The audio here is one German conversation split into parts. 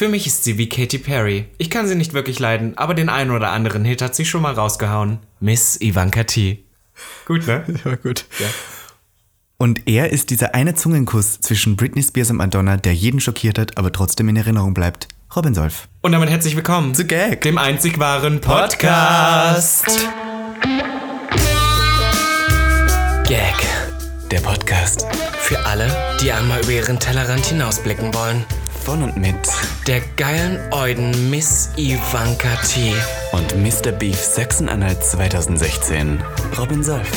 Für mich ist sie wie Katy Perry. Ich kann sie nicht wirklich leiden, aber den einen oder anderen Hit hat sie schon mal rausgehauen. Miss Ivanka T. Gut, ne? Ja, gut. Und er ist dieser eine Zungenkuss zwischen Britney Spears und Madonna, der jeden schockiert hat, aber trotzdem in Erinnerung bleibt. Robin Solf. Und damit herzlich willkommen Zu Gag. dem einzig wahren Podcast. Gag. Der Podcast. Für alle, die einmal über ihren Tellerrand hinausblicken wollen. Von und mit. Der geilen Euden Miss Ivanka T. Und Mr. Beef Sachsen-Anhalt 2016. Robin Solf.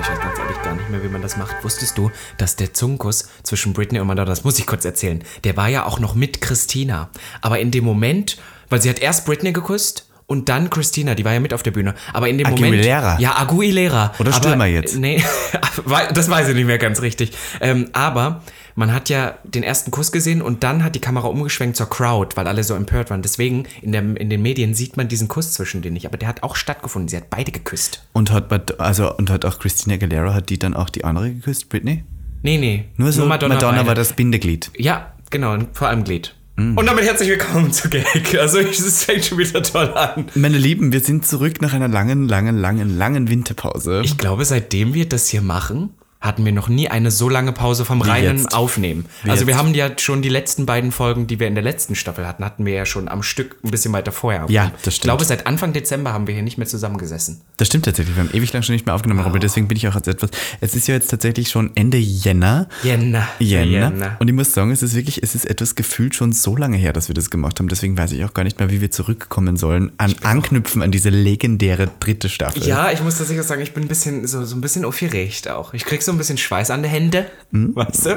Ich weiß ganz ehrlich gar nicht mehr, wie man das macht. Wusstest du, dass der Zungenkuss zwischen Britney und Madonna, das muss ich kurz erzählen, der war ja auch noch mit Christina. Aber in dem Moment, weil sie hat erst Britney geküsst und dann Christina, die war ja mit auf der Bühne. Aber in dem Aguilera. Moment. Ja, Aguilera. Oder aber, Stürmer jetzt? Nee, das weiß ich nicht mehr ganz richtig. Ähm, aber man hat ja den ersten Kuss gesehen und dann hat die Kamera umgeschwenkt zur Crowd, weil alle so empört waren. Deswegen in, der, in den Medien sieht man diesen Kuss zwischen denen nicht. Aber der hat auch stattgefunden. Sie hat beide geküsst. Und hat, also, und hat auch Christina Aguilera, hat die dann auch die andere geküsst, Britney? Nee, nee. Nur so, Madonna, beide. war das Bindeglied. Ja, genau, vor allem Glied. Und damit herzlich willkommen zu Gag. Also es fängt schon wieder toll an. Meine Lieben, wir sind zurück nach einer langen, langen, langen, langen Winterpause. Ich glaube, seitdem wir das hier machen, hatten wir noch nie eine so lange Pause vom reinen jetzt. Aufnehmen. Wie also wir jetzt. haben ja schon die letzten beiden Folgen, die wir in der letzten Staffel hatten, hatten wir ja schon am Stück ein bisschen weiter vorher. Ja, das Ich glaube, seit Anfang Dezember haben wir hier nicht mehr zusammengesessen. Das stimmt tatsächlich. Wir haben ewig lang schon nicht mehr aufgenommen, aber deswegen bin ich auch als etwas. Es ist ja jetzt tatsächlich schon Ende Jänner. Jänner. Jänner. Und ich muss sagen, es ist wirklich, es ist etwas gefühlt schon so lange her, dass wir das gemacht haben. Deswegen weiß ich auch gar nicht mehr, wie wir zurückkommen sollen. An Anknüpfen an diese legendäre dritte Staffel. Ja, ich muss tatsächlich sagen, ich bin ein bisschen so, so ein bisschen aufgeregt auch. Ich krieg so ein bisschen Schweiß an den Händen, Hm? weißt du?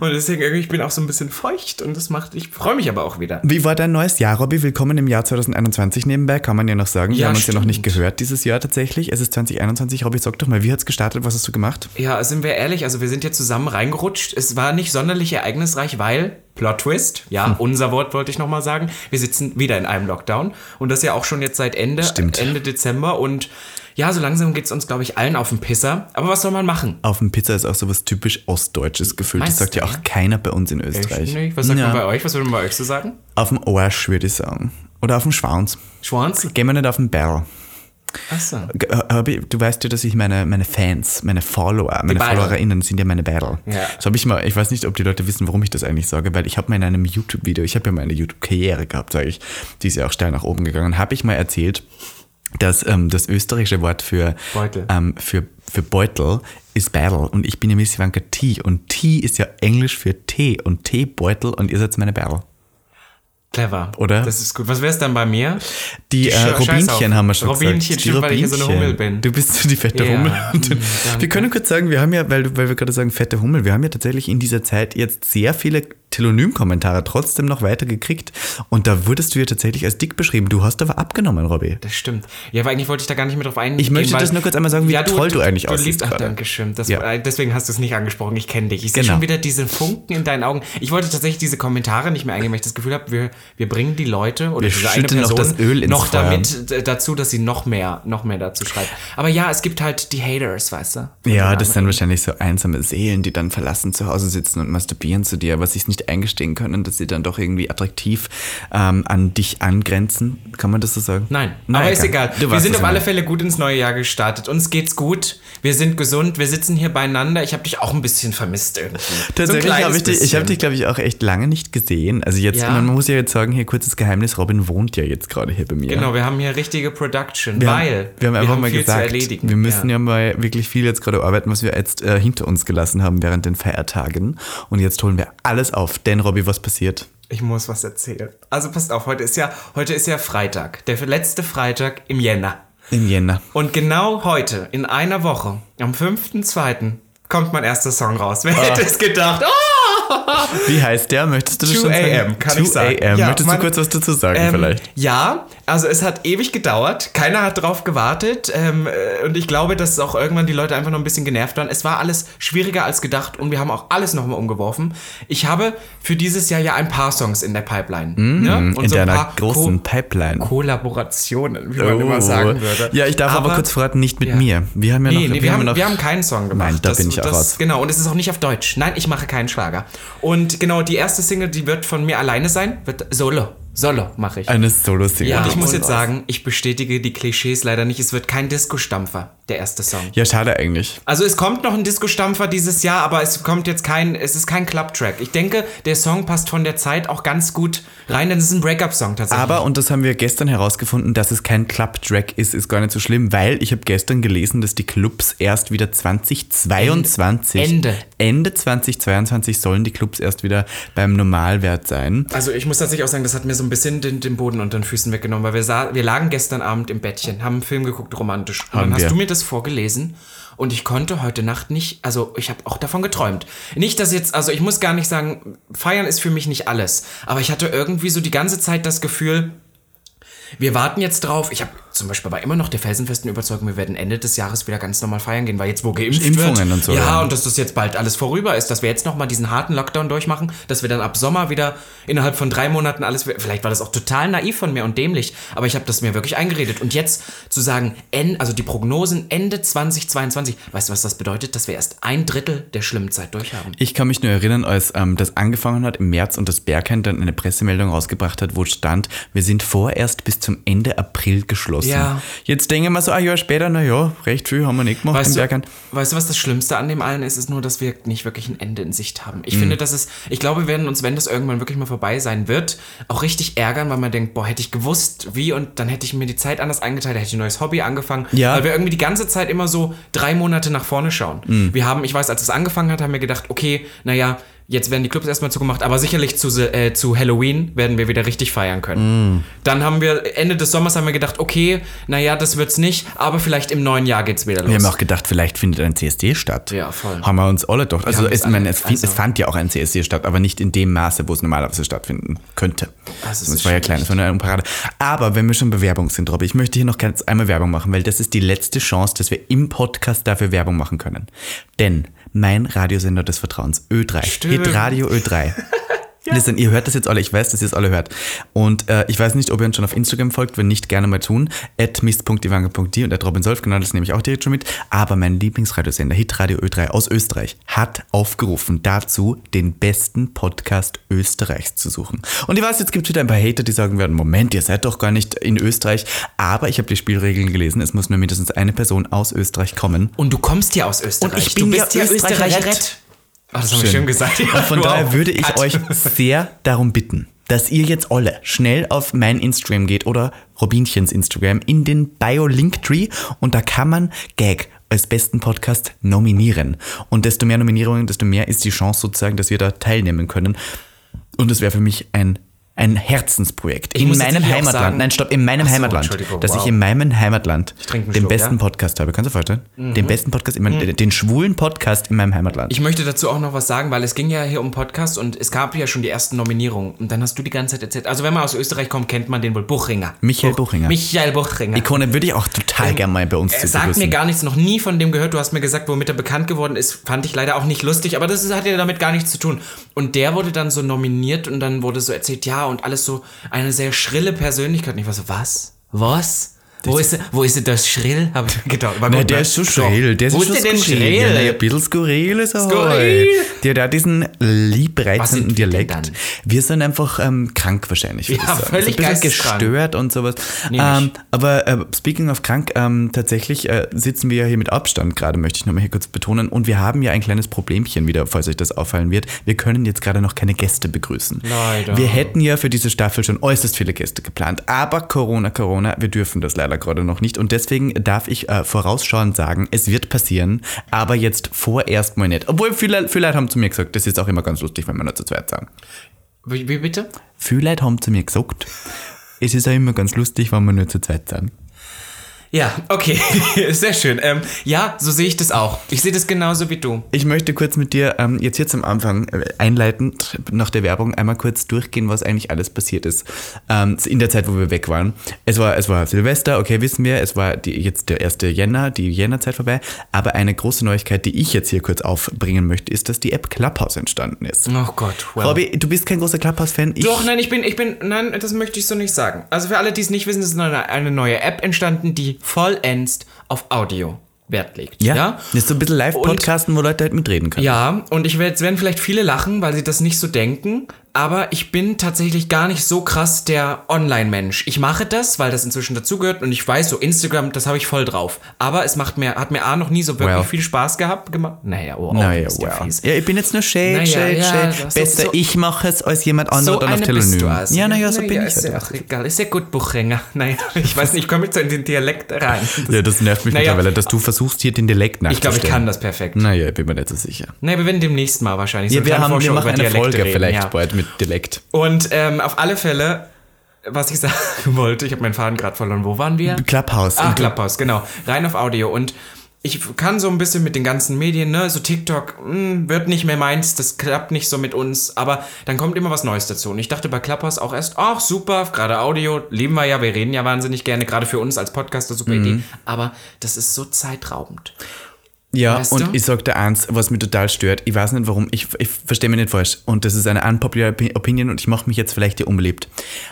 Und deswegen irgendwie, ich bin auch so ein bisschen feucht und das macht, ich freue mich aber auch wieder. Wie war dein neues Jahr, Robby? Willkommen im Jahr 2021 nebenbei, kann man ja noch sagen. Wir Ja, haben uns ja noch nicht stimmt. gehört dieses Jahr tatsächlich. Es ist 2021. Robby, sag doch mal, wie hat's gestartet? Was hast du gemacht? Ja, sind wir ehrlich, also wir sind ja zusammen reingerutscht. Es war nicht sonderlich ereignisreich, weil, Plot Twist, ja, Hm. unser Wort wollte ich nochmal sagen, wir sitzen wieder in einem Lockdown und das ja auch schon jetzt seit Ende, Stimmt. Ende Dezember und ja, so langsam geht's uns, glaube ich, allen auf den Pisser. Aber was soll man machen? Auf dem Pizza ist auch sowas typisch ostdeutsches Gefühl. Das sagt du, ja auch ja? keiner bei uns in Österreich. Nicht? Was sagt Ja. man bei euch? Was würde man bei euch so sagen? Auf dem Arsch, würde ich sagen. Oder auf dem Schwanz. Schwanz? Gehen wir nicht auf den Barrel. Achso. Äh, Du weißt ja, dass ich meine, meine Fans, meine Follower, meine. FollowerInnen sind ja meine Battle. Ja. Das habe ich mal, ich weiß nicht, ob die Leute wissen, warum ich das eigentlich sage, weil ich habe mal in einem YouTube-Video, ich habe ja mal eine YouTube-Karriere gehabt, sage ich, die ist ja auch steil nach oben gegangen, habe ich mal erzählt, dass ähm, das österreichische Wort für Beutel. Ähm, für, für Beutel ist Battle und ich bin ja Miss Ivanka T und T ist ja Englisch für Tee und Teebeutel und ihr seid meine Battle. Clever. Oder? Das ist gut. Was wär's dann bei mir? Die, äh, Sche- Scheiß Robinchen haben wir schon Robinchen, gesagt. stimmt, weil ich so eine Hummel bin. Du bist so die fette Ja, Hummel. mm, Und wir können kurz sagen, wir haben ja, weil, weil wir gerade sagen, fette Hummel, wir haben ja tatsächlich in dieser Zeit jetzt sehr viele Telonym-Kommentare trotzdem noch weiter gekriegt. Und da wurdest du ja tatsächlich als dick beschrieben. Du hast aber abgenommen, Robby. Das stimmt. Ja, aber eigentlich wollte ich da gar nicht mehr drauf eingehen. Ich möchte das nur kurz einmal sagen, wie toll du eigentlich du aussiehst ach, danke schön. Das, Ja. äh, Deswegen hast du es nicht angesprochen. Ich kenne dich. Ich sehe Genau. schon wieder diese Funken in deinen Augen. Ich wollte tatsächlich diese Kommentare nicht mehr eingehen, weil ich das Gefühl habe, wir, wir bringen die Leute oder Wir diese eine schütten noch Person das Öl ins noch damit äh, dazu, dass sie noch mehr, noch mehr dazu schreibt. Aber ja, es gibt halt die Haters, weißt du? Ja, Von das sind wahrscheinlich so einsame Seelen, die dann verlassen zu Hause sitzen und masturbieren zu dir, was sich nicht eingestehen können, dass sie dann doch irgendwie attraktiv ähm, an dich angrenzen. Kann man das so sagen? Nein, Nein, aber ist egal. Du Wir sind auf alle. Fälle gut ins neue Jahr gestartet. Uns geht's gut. Wir sind gesund. Wir sitzen hier beieinander. Ich habe dich auch ein bisschen vermisst irgendwie. So Tatsächlich kleines habe ich dich, ich habe bisschen. dich, glaube ich, auch echt lange nicht gesehen. Also jetzt, Ja. man muss ja jetzt sagen, hier kurzes Geheimnis, Robin wohnt ja jetzt gerade hier bei mir. Genau, wir haben hier richtige Production, Wir weil haben, wir haben einfach mal viel gesagt, zu erledigen. wir müssen ja. mal wirklich viel jetzt gerade arbeiten, was wir jetzt äh, hinter uns gelassen haben während den Feiertagen. Und jetzt holen wir alles auf. Denn, Robby, was passiert? Ich muss was erzählen. Also passt auf, heute ist ja, heute ist ja Freitag. Der letzte Freitag im Jänner. Im Jänner. Und genau heute, in einer Woche, am 5.2., kommt mein erster Song raus. Wer Ah. hätte es gedacht? Oh! Wie heißt der? Möchtest du das 2 schon sagen? AM, kann ich sagen. 2 AM. Ja, Möchtest du kurz was dazu sagen Ähm, vielleicht? Ja, also es hat ewig gedauert. Keiner hat drauf gewartet. Ähm, äh, und ich glaube, dass auch irgendwann die Leute einfach noch ein bisschen genervt waren. Es war alles schwieriger als gedacht und wir haben auch alles nochmal umgeworfen. Ich habe für dieses Jahr ja ein paar Songs in der Pipeline. ne? Und Mhm. In so ein deiner großen Ko Pipeline. Kollaborationen, wie man immer sagen würde. Oh. Ja, ich darf aber, Aber- kurz verraten, nicht mit Ja. mir. Wir haben ja Nee, noch, nee, wir, haben, noch wir haben keinen Song gemacht. Nein, da bin ich auch raus. Genau, und es ist auch nicht auf Deutsch. Nein, ich mache keinen Schlager. Und genau, die erste Single, die wird von mir alleine sein, wird Solo. Solo mache ich. eine Solo-Single. Ja, und ich muss jetzt sagen, ich bestätige die Klischees leider nicht. Es wird kein Disco-Stampfer, der erste Song. Ja, schade eigentlich. Also es kommt noch ein Disco-Stampfer dieses Jahr, aber es kommt jetzt kein, es ist kein Club-Track. Ich denke, der Song passt von der Zeit auch ganz gut rein, denn es ist ein Breakup-Song tatsächlich. Aber, und das haben wir gestern herausgefunden, dass es kein Club-Track ist, ist gar nicht so schlimm, weil ich habe gestern gelesen, dass die Clubs erst wieder 2022, Ende. Ende 2022 sollen die Clubs erst wieder beim Normalwert sein. Also ich muss tatsächlich auch sagen, das hat mir so ein bisschen den, den Boden unter den Füßen weggenommen, weil wir, sah, wir lagen gestern Abend im Bettchen, haben einen Film geguckt, romantisch. Und Haben dann wir. hast du mir das vorgelesen und ich konnte heute Nacht nicht, also ich habe auch davon geträumt. Nicht, dass jetzt, also ich muss gar nicht sagen, feiern ist für mich nicht alles, aber ich hatte irgendwie so die ganze Zeit das Gefühl, wir warten jetzt drauf. Ich habe zum Beispiel war immer noch der felsenfesten Überzeugung, wir werden Ende des Jahres wieder ganz normal feiern gehen, weil jetzt wo geimpft Impfungen wird. und so, Ja, ja. und dass das jetzt bald alles vorüber ist, dass wir jetzt nochmal diesen harten Lockdown durchmachen, dass wir dann ab Sommer wieder innerhalb von drei Monaten alles. Vielleicht war das auch total naiv von mir und dämlich, aber ich habe das mir wirklich eingeredet. Und jetzt zu sagen, en, also die Prognosen Ende 2022, weißt du, was das bedeutet? Dass wir erst ein Drittel der schlimmen Zeit durchhaben. Ich kann mich nur erinnern, als ähm, das angefangen hat im März und das Bergheim dann eine Pressemeldung rausgebracht hat, wo stand, wir sind vorerst bis zum Ende April geschlossen. Ja. Jetzt denken wir so, ein Jahr später, na ja, recht viel haben wir nicht gemacht Weißt du, weißt du, was das Schlimmste an dem allen ist? Ist nur, dass wir nicht wirklich ein Ende in Sicht haben. Mhm. Ich finde, dass es, ich glaube, wir werden uns, wenn das irgendwann wirklich mal vorbei sein wird, auch richtig ärgern, weil man denkt, boah, hätte ich gewusst, wie und dann hätte ich mir die Zeit anders eingeteilt, hätte ich ein neues Hobby angefangen. Ja. Weil wir irgendwie die ganze Zeit immer so drei Monate nach vorne schauen. Mhm. Wir haben, ich weiß, als es angefangen hat, haben wir gedacht, okay, naja, jetzt werden die Clubs erstmal zugemacht, aber sicherlich zu, äh, zu Halloween werden wir wieder richtig feiern können. Mhm. Dann haben wir, Ende des Sommers haben wir gedacht, okay, naja, das wird's nicht, aber vielleicht im neuen Jahr geht's wieder los. Wir haben auch gedacht, vielleicht findet ein CSD statt. Ja, voll. Haben wir uns alle doch. Also, es, ich meine, alle- es, also- es fand ja auch ein CSD statt, aber nicht in dem Maße, wo es normalerweise stattfinden könnte. Das ist war ja klein, das war nur eine Parade. Aber wenn wir schon bei Werbung sind, Robby, ich möchte hier noch ganz einmal Werbung machen, weil das ist die letzte Chance, dass wir im Podcast dafür Werbung machen können. Denn mein Radiosender des Vertrauens, Ö3, Stimmt. Hitradio Ö3. Listen, ihr hört das jetzt alle, ich weiß, dass ihr es alle hört. Und äh, ich weiß nicht, ob ihr uns schon auf Instagram folgt, wenn nicht, gerne mal tun. At mist.ivanga.de und at robinsolf, genau, das nehme ich auch direkt schon mit. Aber mein Lieblingsradiosender, Hitradio Ö3 aus Österreich, hat aufgerufen dazu, den besten Podcast Österreichs zu suchen. Und ich weiß, jetzt gibt es wieder ein paar Hater, die sagen werden, Moment, ihr seid doch gar nicht in Österreich. Aber ich habe die Spielregeln gelesen, es muss nur mindestens eine Person aus Österreich kommen. Und du kommst ja aus Österreich. Und ich bin du ja bist ja Österreicher. Österreicher. Ach, das haben wir schön gesagt. Ja, von wow. daher würde ich euch sehr darum bitten, dass ihr jetzt alle schnell auf mein Instagram geht oder Robinchens Instagram in den Bio-Linktree und da kann man Gag als besten Podcast nominieren. Und desto mehr Nominierungen, desto mehr ist die Chance sozusagen, dass wir da teilnehmen können. Und es wäre für mich ein, ein Herzensprojekt. Ich in meinem Heimatland, sagen- nein, stopp, in meinem so, Heimatland, dass wow. ich in meinem Heimatland den Schluck, besten ja? Mhm. Podcast habe. Kannst du vorstellen? Den besten Podcast, in meinem, den schwulen Podcast in meinem Heimatland. Ich möchte dazu auch noch was sagen, weil es ging ja hier um Podcast und es gab ja schon die ersten Nominierungen. Und dann hast du die ganze Zeit erzählt. Also wenn man aus Österreich kommt, kennt man den wohl Buchinger. Michael Buchinger. Michael Buchinger. Ikone würde ich auch total gern mal bei uns Er zu sagt mir gar nichts, noch nie von dem gehört. Du hast mir gesagt, womit er bekannt geworden ist, fand ich leider auch nicht lustig, aber das hat ja damit gar nichts zu tun. Und der wurde dann so nominiert und dann wurde so erzählt, ja, und alles so eine sehr schrille Persönlichkeit. Und ich war so, was? Was? Wo ist, wo ist das schrill? Hab ich gedacht. Gut, der ne? ist so Doch. schrill. Der ist Wo schon ist der denn skurril. Ja, schrill? ein bisschen skurril ist er. Skurril. halt. Der hat diesen liebreizenden Dialekt. Wir sind einfach ähm, krank wahrscheinlich. Ja, sagen. völlig so ein gestört und sowas. Ähm, aber äh, speaking of krank, ähm, tatsächlich äh, sitzen wir ja hier mit Abstand gerade, möchte ich nochmal hier kurz betonen. Und wir haben ja ein kleines Problemchen wieder, falls euch das auffallen wird. Wir können jetzt gerade noch keine Gäste begrüßen. Leider. Wir hätten ja für diese Staffel schon äußerst viele Gäste geplant. Aber Corona, Corona, wir dürfen das leider gerade noch nicht. Und deswegen darf ich äh, vorausschauend sagen, es wird passieren, aber jetzt vorerst mal nicht. Obwohl viele, viele Leute haben zu mir gesagt, das ist auch immer ganz lustig, wenn wir nur zu zweit sagen. Wie, wie bitte? Viele Leute haben zu mir gesagt, es ist auch immer ganz lustig, wenn wir nur zu zweit sagen. Ja, okay. Sehr schön. Ähm, ja, so sehe ich das auch. Ich sehe das genauso wie du. Ich möchte kurz mit dir ähm, jetzt hier zum Anfang äh, einleitend nach der Werbung einmal kurz durchgehen, was eigentlich alles passiert ist ähm, in der Zeit, wo wir weg waren. Es war, es war Silvester, okay, wissen wir, es war die, jetzt der 1. Jänner, die Jännerzeit vorbei, aber eine große Neuigkeit, die ich jetzt hier kurz aufbringen möchte, ist, dass die App Clubhouse entstanden ist. Oh Gott, well. Robby, du bist kein großer Clubhouse-Fan. Doch, nein, ich bin, ich bin, nein, das möchte ich so nicht sagen. Also für alle, die es nicht wissen, ist eine, eine neue App entstanden, die vollends auf Audio Wert legt. Ja, ja? ist so ein bisschen Live-Podcasten, wo Leute halt mitreden können. Ja, und ich werd, jetzt werden vielleicht viele lachen, weil sie das nicht so denken. Aber ich bin tatsächlich gar nicht so krass der Online-Mensch. Ich mache das, weil das inzwischen dazugehört und ich weiß, so Instagram, das habe ich voll drauf. Aber es macht mir, hat mir A noch nie so wirklich Well. viel Spaß gehabt gemacht. Naja, oh, oh Naja, ist ja wow. Ja, ich bin jetzt nur Shade, Naja, Shade, ja, Shade. so- Besser so- ich mache es als jemand anderer So dann auf Telonym. also. Ja, naja, so bin Naja, ich. Ist halt. ja auch egal. Ist ja gut, Buchringer. Naja, ich weiß nicht, ich komme jetzt so in den Dialekt rein. Ja, das nervt mich Naja. mittlerweile, dass du versuchst, hier den Dialekt Ich glaube, ich nachzustellen. kann das perfekt. Naja, ich bin mir nicht so sicher. Nee, wir werden demnächst mal wahrscheinlich Ja, eine wir, haben, wir machen eine Dialekte Folge reden, vielleicht ja. bald mit Dialekt. Und ähm, auf alle Fälle, was ich sagen wollte, ich habe meinen Faden gerade verloren. Wo waren wir? Clubhouse. Du- Clubhouse, genau. Rein auf Audio. Und ich kann so ein bisschen mit den ganzen Medien, ne, so TikTok, mh, wird nicht mehr meins, das klappt nicht so mit uns, aber dann kommt immer was Neues dazu. Und ich dachte bei Clubhouse auch erst, ach super, gerade Audio, lieben wir ja, wir reden ja wahnsinnig gerne, gerade für uns als Podcaster, super Mhm. Idee. Aber das ist so zeitraubend. Ja, Weißt und du? ich sag dir eins, was mich total stört. Ich weiß nicht warum, ich, ich verstehe mich nicht falsch. Und das ist eine unpopular Opi- Opinion und ich mache mich jetzt vielleicht hier unbeliebt.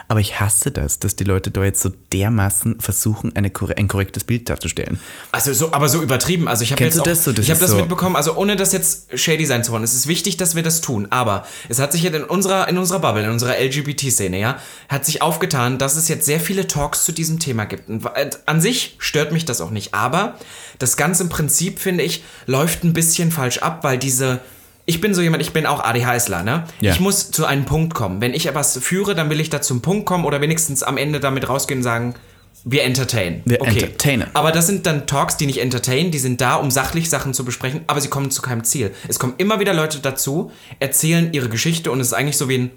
Aber ich hasse das, dass die Leute da jetzt so dermaßen versuchen, eine, ein korrektes Bild darzustellen. Also so, aber so übertrieben. Also ich habe Kennst jetzt du auch, das so? Das ich habe das so- mitbekommen. Also ohne das jetzt shady sein zu wollen. Es ist wichtig, dass wir das tun. Aber es hat sich jetzt in unserer in unserer Bubble, in unserer LGBT-Szene, ja, hat sich aufgetan, dass es jetzt sehr viele Talks zu diesem Thema gibt. Und an sich stört mich das auch nicht. Aber das ganze im Prinzip finde ich läuft ein bisschen falsch ab, weil diese ich bin so jemand, ich bin auch ADHSler, ne? Ja. Ich muss zu einem Punkt kommen. Wenn ich etwas führe, dann will ich da zum Punkt kommen oder wenigstens am Ende damit rausgehen und sagen, wir entertainen. Wir entertainen. Aber das sind dann Talks, die nicht entertainen, die sind da, um sachlich Sachen zu besprechen, aber sie kommen zu keinem Ziel. Es kommen immer wieder Leute dazu, erzählen ihre Geschichte und es ist eigentlich so wie ein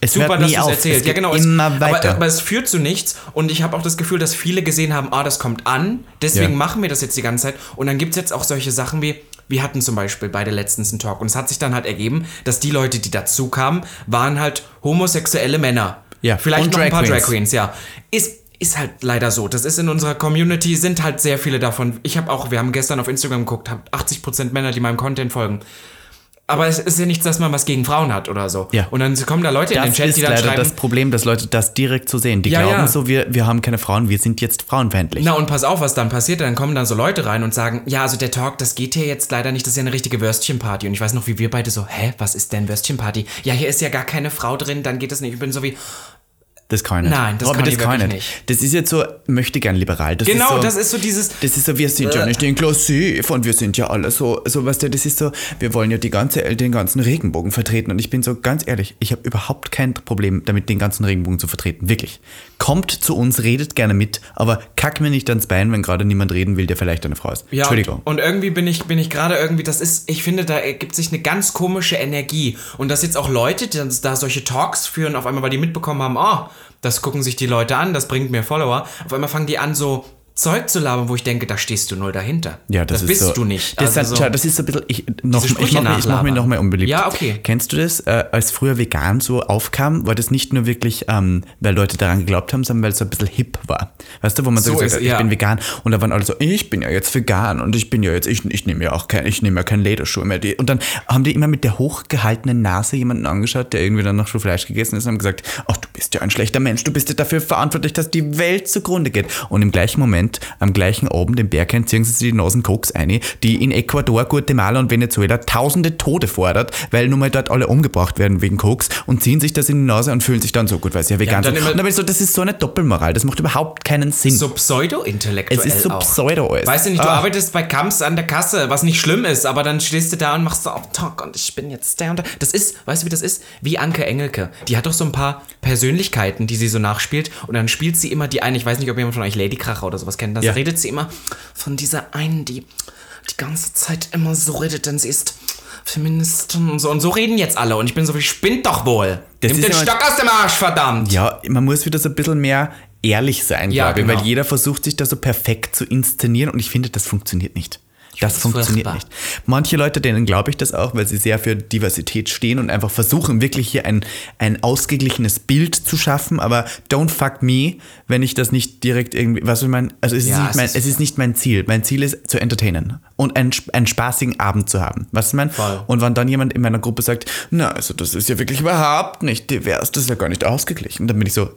Es super, dass du es erzählst. Es ja, genau. Es, immer weiter. Aber, aber es führt zu nichts und ich habe auch das Gefühl, dass viele gesehen haben, ah, das kommt an, deswegen Ja. machen wir das jetzt die ganze Zeit. Und dann gibt es jetzt auch solche Sachen wie, wir hatten zum Beispiel beide letztens einen Talk und es hat sich dann halt ergeben, dass die Leute, die dazu kamen, waren halt homosexuelle Männer. Ja, Vielleicht und noch ein Drag paar Queens. Drag Queens, ja. Ist, ist halt leider so. Das ist in unserer Community, sind halt sehr viele davon. Ich habe auch, wir haben gestern auf Instagram geguckt, hab 80% Männer, die meinem Content folgen. Aber es ist ja nichts, dass man was gegen Frauen hat oder so. Ja. Und dann kommen da Leute in den Das Chat, ist die dann leider schreiben, das Problem, dass Leute das direkt so sehen. Die Ja, glauben ja. so, wir, wir haben keine Frauen, wir sind jetzt frauenfeindlich. Na und pass auf, was dann passiert. Dann kommen dann so Leute rein und sagen, ja, also der Talk, das geht hier jetzt leider nicht, das ist ja eine richtige Würstchenparty. Und ich weiß noch, wie wir beide so, hä, was ist denn Würstchenparty? Ja, hier ist ja gar keine Frau drin, dann geht das nicht. Ich bin so wie, Das kann ich nicht. Nein, das Aber kann das ich kann ich nicht. Das ist jetzt so, möchte gern liberal. Das genau, ist so, das ist so dieses, Das ist so, wir sind ja Äh. nicht inklusiv und wir sind ja alle so, so weißt du, das ist so, wir wollen ja die ganze, den ganzen Regenbogen vertreten und ich bin so ganz ehrlich, ich habe überhaupt kein Problem damit, den ganzen Regenbogen zu vertreten, wirklich. Kommt zu uns, redet gerne mit, aber kack mir nicht ans Bein, wenn gerade niemand reden will, der vielleicht eine Frau ist. Ja, Entschuldigung. Und, und irgendwie bin ich, bin ich gerade irgendwie, das ist, ich finde, da ergibt sich eine ganz komische Energie. Und dass jetzt auch Leute, die da solche Talks führen, auf einmal, weil die mitbekommen haben, oh, das gucken sich die Leute an, das bringt mir Follower. Auf einmal fangen die an, so Zeug zu labern, wo ich denke, da stehst du null dahinter. Ja, das, ist bist so, du nicht. Das, Also ist, so- das ist so ein bisschen, ich, noch, ich mache mich, ich mach mich noch mal unbeliebt. Ja, okay. Kennst du das, äh, als früher vegan so aufkam, war das nicht nur wirklich, ähm, weil Leute daran geglaubt haben, sondern weil es so ein bisschen hip war. Weißt du, wo man so, So gesagt hat, ich ja. bin vegan und da waren alle so, ich bin ja jetzt vegan und ich bin ja jetzt, ich, ich nehme ja auch kein, ich nehme ja kein Lederschuh mehr. Und dann haben die immer mit der hochgehaltenen Nase jemanden angeschaut, der irgendwie dann noch schon Fleisch gegessen ist und haben gesagt, ach, du bist ja ein schlechter Mensch, du bist ja dafür verantwortlich, dass die Welt zugrunde geht. Und im gleichen Moment, am gleichen Abend, den Berg ziehen sie sich die Nasen Koks ein, die in Ecuador, Guatemala und Venezuela tausende Tote fordert, weil nun mal dort alle umgebracht werden wegen Koks und ziehen sich das in die Nase und fühlen sich dann so gut, weil sie ja vegan dann sind. Und dann so, das ist so eine Doppelmoral, das macht überhaupt keinen Sinn. so pseudo-intellektuell es ist so auch. pseudo alles. Weißt du nicht, du Ah. arbeitest bei Kamps an der Kasse, was nicht schlimm ist, aber dann stehst du da und machst so auf Talk und ich bin jetzt der und der. Das ist, weißt du, wie das ist? Wie Anke Engelke. Die hat doch so ein paar Persönlichkeiten, die sie so nachspielt und dann spielt sie immer die eine, ich weiß nicht, ob jemand von euch Lady Kracher oder sowas kennt, da Ja. redet sie immer von dieser einen, die die ganze Zeit immer so redet, denn sie ist Feministin und so. Und so reden jetzt alle und ich bin so, wie spinnt doch wohl. Das Nimm den Stock aus dem Arsch, verdammt. Ja, man muss wieder so ein bisschen mehr ehrlich sein, Ja, glaube ich, genau. weil jeder versucht sich da so perfekt zu inszenieren und ich finde, das funktioniert nicht. Das das funktioniert furchtbar. nicht. Manche Leute, denen glaube ich das auch, weil sie sehr für Diversität stehen und einfach versuchen, wirklich hier ein, ein ausgeglichenes Bild zu schaffen. Aber don't fuck me, wenn ich das nicht direkt irgendwie, was ich meine, also es ist, Ja, nicht es mein, ist- es ist nicht mein Ziel. Mein Ziel ist zu entertainen und einen, einen spaßigen Abend zu haben. Was ich meine? Voll. Und wenn dann jemand in meiner Gruppe sagt, na, also das ist ja wirklich überhaupt nicht divers, das ist ja gar nicht ausgeglichen, dann bin ich so,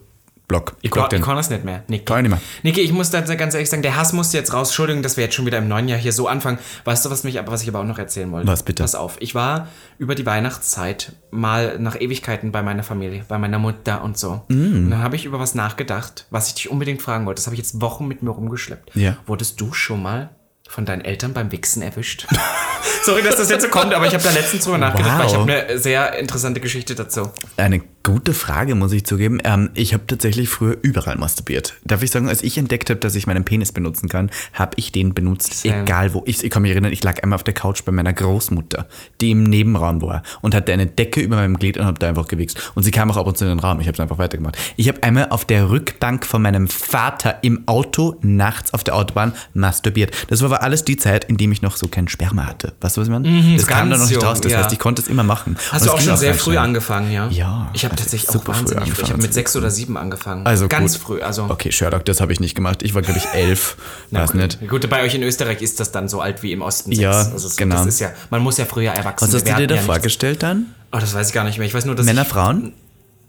Block. Ich, block kann, ich kann das nicht mehr. Niki. Kann ich nicht mehr. Niki, ich muss da ganz ehrlich sagen, der Hass musste jetzt raus. Entschuldigung, dass wir jetzt schon wieder im neuen Jahr hier so anfangen. Weißt du, was, mich, aber- was ich aber auch noch erzählen wollte? Was bitte? Pass auf. Ich war über die Weihnachtszeit mal nach Ewigkeiten bei meiner Familie, bei meiner Mutter und so. Mm. Und dann habe ich über was nachgedacht, was ich dich unbedingt fragen wollte. Das habe ich jetzt Wochen mit mir rumgeschleppt. Ja. Wurdest du schon mal von deinen Eltern beim Wichsen erwischt? Sorry, dass das jetzt so kommt, aber ich habe da letztens drüber nachgedacht, weil ich Wow. habe eine sehr interessante Geschichte dazu. Eine gute Frage, muss ich zugeben. Ähm, ich habe tatsächlich früher überall masturbiert. Darf ich sagen, als ich entdeckt habe, dass ich meinen Penis benutzen kann, habe ich den benutzt, Same. egal wo. Ich, ich kann mich erinnern, ich lag einmal auf der Couch bei meiner Großmutter, die im Nebenraum war und hatte eine Decke über meinem Glied und habe da einfach gewichst. Und sie kam auch ab und zu in den Raum. Ich habe es einfach weitergemacht. Ich habe einmal auf der Rückbank von meinem Vater im Auto nachts auf der Autobahn masturbiert. Das war aber alles die Zeit, in dem ich noch so kein Sperma hatte. Weißt du, was ich meine? das kam Mhm, dann noch nicht raus. Das ja. heißt, ich konnte es immer machen. Hast du auch schon sehr früh schnell. angefangen, ja? Ja, Ich habe tatsächlich auch super früh wahnsinnig früh. angefangen Ich habe mit sechs oder sieben angefangen. Also Ganz gut. früh. Also Okay, Sherlock, das habe ich nicht gemacht. Ich war, glaube ich, elf. Na Weiß gut. nicht. Gut, bei euch in Österreich ist das dann so alt wie im Osten. Ja, Also so, genau. Das ist ja, man muss ja früher erwachsen Was hast du dir werden, da ja vorgestellt dann? Oh, das weiß ich gar nicht mehr. Ich weiß nur, dass Männer, ich, Frauen?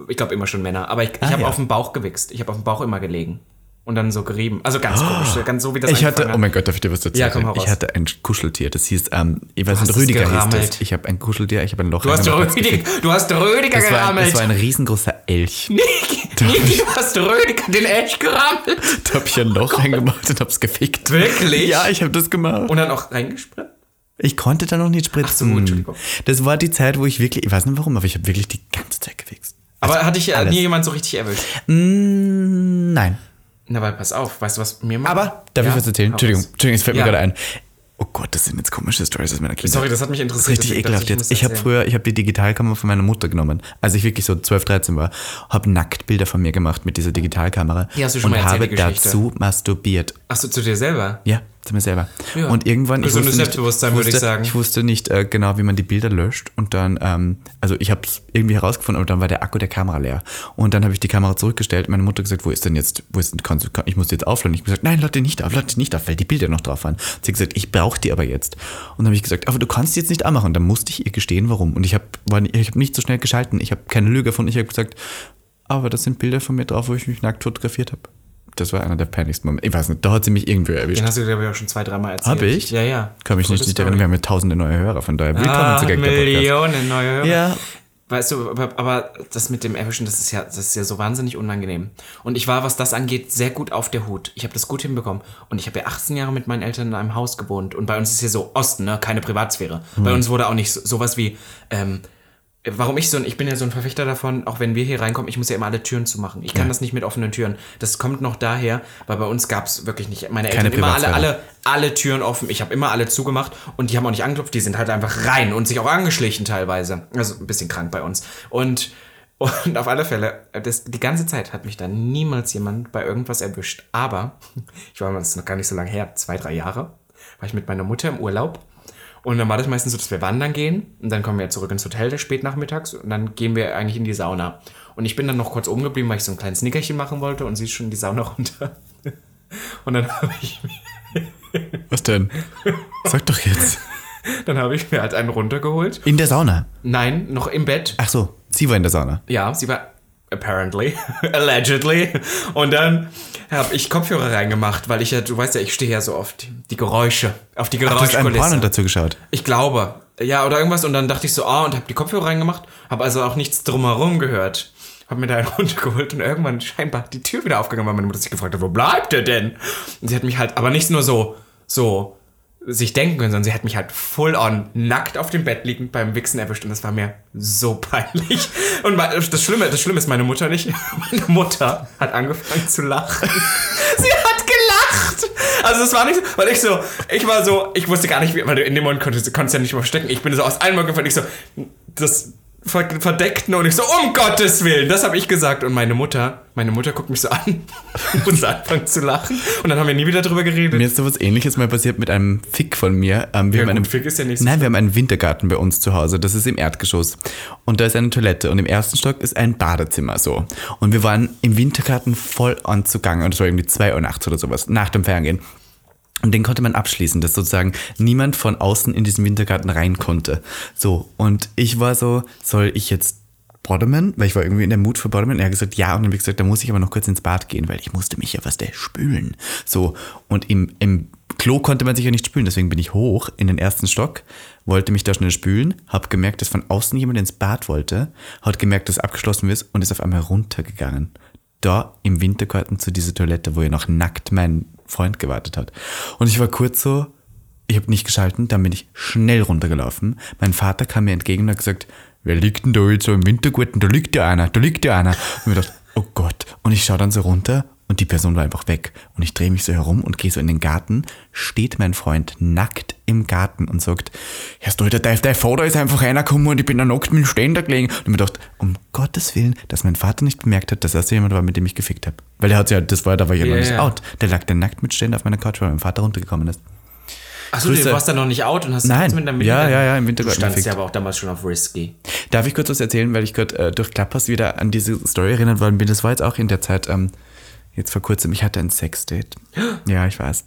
ich glaube immer schon Männer. Aber ich, ich Ah, habe ja. auf dem Bauch gewichst. Ich habe auf dem Bauch immer gelegen. Und dann so gerieben. Also ganz komisch. Ganz so wie das Ich hatte, angefangen oh mein Gott, darf ich dir was dazu Ja, komm, sagen? hau Ich hatte ein Kuscheltier, das hieß, ähm, ich weiß nicht, es Rüdiger hieß gerammelt. das. Ich habe ein Kuscheltier, ich habe ein Loch Du hast gefickt. du hast Rüdiger das war, ein, gerammelt. das war ein riesengroßer Elch. Niki, Niki, du hast Rüdiger den Elch gerammelt. Da habe ich ein Loch reingemacht und hab's gefickt. Wirklich? Ja, ich habe das gemacht. Und dann auch reingespritzt? Ich konnte da noch nicht spritzen. so, Entschuldigung. Das war die Zeit, wo ich wirklich, ich weiß nicht warum, aber ich habe wirklich die ganze Zeit gefixt. Aber hat dich äh, alles. nie jemand so richtig erwischt? Mm, nein. Na, weil pass auf, weißt du, was mir macht? Aber, darf Ja? ich was erzählen? Entschuldigung. Entschuldigung, es fällt Ja. mir gerade ein. Oh Gott, das sind jetzt komische Stories aus meiner Kindheit. Sorry, das hat mich interessiert. richtig ekelhaft jetzt. Ich habe früher, ich habe die Digitalkamera von meiner Mutter genommen, als ich wirklich so 12, 13 war, habe Nacktbilder von mir gemacht mit dieser Digitalkamera Die hast du schon und mal erzählt, habe dazu masturbiert. Achso, zu dir selber? Ja, zu mir selber. Ja. Und irgendwann, ich Gesundes wusste, nicht, Selbstbewusstsein, ich würde ich wusste, sagen. ich wusste nicht äh, genau, wie man die Bilder löscht. Und dann, ähm, also ich habe es irgendwie herausgefunden, aber dann war der Akku der Kamera leer. Und dann habe ich die Kamera zurückgestellt. Meine Mutter gesagt, wo ist denn jetzt, wo ist denn, kannst du, kann, ich muss die jetzt aufladen. Ich habe gesagt, nein, lade die nicht auf, lade die nicht auf, weil die Bilder noch drauf waren. Sie hat gesagt, ich brauche die aber jetzt. Und dann habe ich gesagt, aber du kannst die jetzt nicht anmachen. Und dann musste ich ihr gestehen, warum. Und ich habe ich hab nicht so schnell geschalten. Ich habe keine Lüge gefunden. Ich habe gesagt, aber das sind Bilder von mir drauf, wo ich mich nackt fotografiert habe. Das war einer der peinlichsten Momente. Ich weiß nicht, da hat sie mich irgendwie erwischt. Den hast du, glaube ich, auch schon zwei, dreimal erzählt. Hab ich? Ja, ja. Kann mich nicht, erinnern, wir haben ja tausende neue Hörer, von daher willkommen Ah, zu Gag. Millionen neue Hörer. Ja. Weißt du, aber, aber das mit dem Erwischen, das ist ja, das ist ja so wahnsinnig unangenehm. Und ich war, was das angeht, sehr gut auf der Hut. Ich habe das gut hinbekommen. Und ich habe ja 18 Jahre mit meinen Eltern in einem Haus gewohnt. Und bei uns ist hier so Osten, ne? keine Privatsphäre. Hm. Bei uns wurde auch nicht so, sowas wie, ähm, warum ich so ein, ich bin ja so ein Verfechter davon, auch wenn wir hier reinkommen, ich muss ja immer alle Türen zumachen. Ich kann das nicht mit offenen Türen. Das kommt noch daher, weil bei uns gab es wirklich nicht, meine Eltern Keine immer alle, alle, alle Türen offen. Ich habe immer alle zugemacht und die haben auch nicht angeklopft, die sind halt einfach rein und sich auch angeschlichen teilweise. Also ein bisschen krank bei uns. Und, und auf alle Fälle, das, die ganze Zeit hat mich da niemals jemand bei irgendwas erwischt. Aber, ich war das ist noch gar nicht so lange her, zwei, drei Jahre, war ich mit meiner Mutter im Urlaub. Und dann war das meistens so, dass wir wandern gehen und dann kommen wir zurück ins Hotel spät nachmittags und dann gehen wir eigentlich in die Sauna. Und ich bin dann noch kurz oben geblieben, weil ich so ein kleines Nickerchen machen wollte und sie ist schon in die Sauna runter. Und dann habe ich, Was denn? Sag doch jetzt. dann habe ich mir halt einen runtergeholt. In der Sauna. Nein, noch im Bett. Ach so, sie war in der Sauna. Ja, sie war apparently, allegedly. Und dann habe ich Kopfhörer reingemacht, weil ich ja, du weißt ja, ich stehe ja so auf die, Geräusche, auf die Du hast einen Porno Geräuschkulisse. dazu geschaut. Ich glaube. Ja, oder irgendwas. Und dann dachte ich so, ah, und habe die Kopfhörer reingemacht, habe also auch nichts drumherum gehört. Hab mir da einen runtergeholt und irgendwann scheinbar die Tür wieder aufgegangen, weil meine Mutter sich gefragt hat, wo bleibt der denn? Und sie hat mich halt, aber nicht nur so, so sich denken können, sondern sie hat mich halt full on nackt auf dem Bett liegend beim Wichsen erwischt und das war mir so peinlich. Und das Schlimme, das Schlimme ist meine Mutter nicht. Meine Mutter hat angefangen zu lachen. sie hat gelacht. Also es war nicht so, weil ich so, ich war so, ich wusste gar nicht, wie, weil du in dem Moment konntest, konntest ja nicht mehr verstecken. Ich bin so aus allen Wolken gefallen. Ich so, das, verdeckten und ich so, um Gottes Willen, das habe ich gesagt. Und meine Mutter, meine Mutter guckt mich so an und anfangen zu lachen. Und dann haben wir nie wieder drüber geredet. Mir ist sowas ähnliches mal passiert mit einem Fick von mir. Ähm, wir Ja, haben einen, gut, Fick ist ja nicht so Nein, wir haben einen Wintergarten bei uns zu Hause. Das ist im Erdgeschoss. Und da ist eine Toilette. Und im ersten Stock ist ein Badezimmer so. Und wir waren im Wintergarten voll anzugangen. Und es war irgendwie 2 Uhr nachts oder sowas, nach dem Fernsehen. Und den konnte man abschließen, dass sozusagen niemand von außen in diesen Wintergarten rein konnte. So, und ich war so, soll ich jetzt Bottomen? Weil ich war irgendwie in der Mut für Bottomen. Er hat gesagt, ja. Und dann habe ich gesagt, da muss ich aber noch kurz ins Bad gehen, weil ich musste mich ja was der spülen. So, und im, im Klo konnte man sich ja nicht spülen. Deswegen bin ich hoch in den ersten Stock, wollte mich da schnell spülen, habe gemerkt, dass von außen jemand ins Bad wollte, hat gemerkt, dass abgeschlossen ist und ist auf einmal runtergegangen. Da im Wintergarten zu dieser Toilette, wo ja noch nackt mein Freund gewartet hat. Und ich war kurz so, ich habe nicht geschalten, dann bin ich schnell runtergelaufen. Mein Vater kam mir entgegen und hat gesagt, wer liegt denn da jetzt so im Wintergarten? Da liegt ja einer, da liegt ja einer. Und ich dachte, oh Gott. Und ich schaue dann so runter und die Person war einfach weg. Und ich drehe mich so herum und gehe so in den Garten, steht mein Freund nackt im Garten und sagt, Herr Stolter, der, der Vater ist einfach reingekommen und ich bin da nackt mit dem Ständer gelegen. Und ich mir gedacht, um Gottes Willen, dass mein Vater nicht bemerkt hat, dass das jemand war, mit dem ich gefickt habe. Weil der hat ja, das war, da war ich ja Ja, noch nicht out. Der lag dann nackt mit Ständer auf meiner Couch, weil mein Vater runtergekommen ist. Achso, du warst da noch nicht out und hast Nein. in deinem Ja, ja, ja, im Du Wintergarten standst gefickt. ja aber auch damals schon auf Risky. Darf ich kurz was erzählen, weil ich gerade äh, durch Klappers wieder an diese Story erinnert worden bin. Das war jetzt auch in der Zeit, ähm, jetzt vor kurzem, ich hatte ein Sexdate. Ja, ich weiß.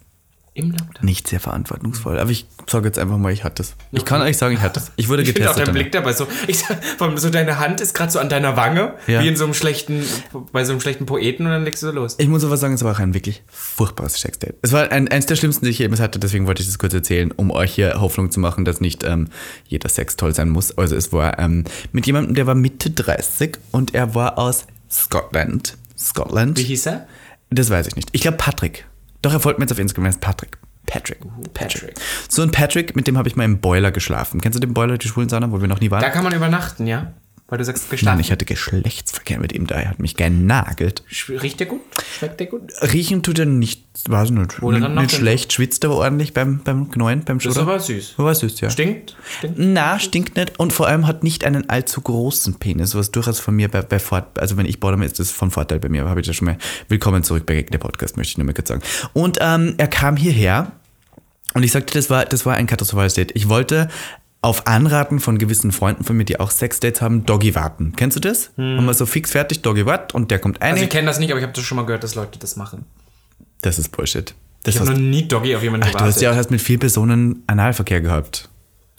Im Lockdown. Nicht sehr verantwortungsvoll, aber ich sage jetzt einfach mal, ich hatte es. Ich kann euch sagen, ich hatte es. Ich wurde Ich finde auch getestet. dein. Blick dabei so. Ich allem so deine Hand ist gerade so an deiner Wange, Ja. wie in so einem schlechten, bei so einem schlechten Poeten und dann legst du so los. Ich muss aber sagen, es war auch ein wirklich furchtbares Sexdate. Es war ein, eines der schlimmsten, die ich jemals hatte, deswegen wollte ich das kurz erzählen, um euch hier Hoffnung zu machen, dass nicht ähm, jeder Sex toll sein muss. Also es war ähm, mit jemandem, der war Mitte 30 und er war aus Scotland. Scotland. Wie hieß er? Das weiß ich nicht. Ich glaube Patrick. Doch, er folgt mir jetzt auf Instagram, er ist Patrick. Patrick. Patrick. So ein Patrick, mit dem habe ich mal im Boiler geschlafen. Kennst du den Boiler, die Schwulensauna, wo wir noch nie waren? Da kann man übernachten, ja? Weil du sagst, Nein, gestanden. ich hatte Geschlechtsverkehr mit ihm da. Er hat mich genagelt. Riecht der gut? Schmeckt der gut? Riechen tut er nicht, weiß nicht, Oder nicht, nicht schlecht. Schwitzt aber ordentlich beim, beim Knäuen, beim Das Schudder. aber süß. Aber süß, ja. Stinkt? Stinkt? Na, stinkt nicht und vor allem hat nicht einen allzu großen Penis, was durchaus von mir bei, bei Fort, also wenn ich Bottom ist das von Vorteil bei mir, habe ich das schon mal. Willkommen zurück bei der Podcast, möchte ich nur mal kurz sagen. Und ähm, er kam hierher und ich sagte, das war, das war ein katastrophales Date. Ich wollte auf Anraten von gewissen Freunden von mir, die auch Sexdates haben, Doggy warten. Kennst du das? Haben wir so fix fertig, Doggy wart und der kommt ein. Also ich kenne das nicht, aber ich habe das schon mal gehört, dass Leute das machen. das ist Bullshit. Das Ich habe noch nie Doggy auf jemanden ach, du hast ja auch erst mit vielen Personen Analverkehr gehabt.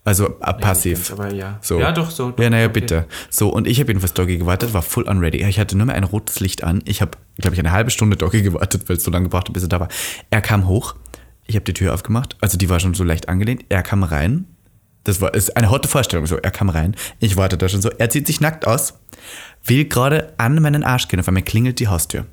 Also äh, passiv. aber ja. So. Ja, doch, so. Doch, ja, naja, okay. bitte. So, und ich habe jedenfalls Doggy gewartet, war full on ready. Ich hatte nur mehr ein rotes Licht an. Ich habe, glaube ich, eine halbe Stunde Doggy gewartet, weil es so lange gebraucht hat, bis er da war. Er kam hoch, ich habe die Tür aufgemacht, also die war schon so leicht angelehnt. Er kam rein. Das war ist eine harte Vorstellung. So, er kam rein, ich warte da schon so. Er zieht sich nackt aus, will gerade an meinen Arsch gehen. Auf einmal klingelt die Haustür.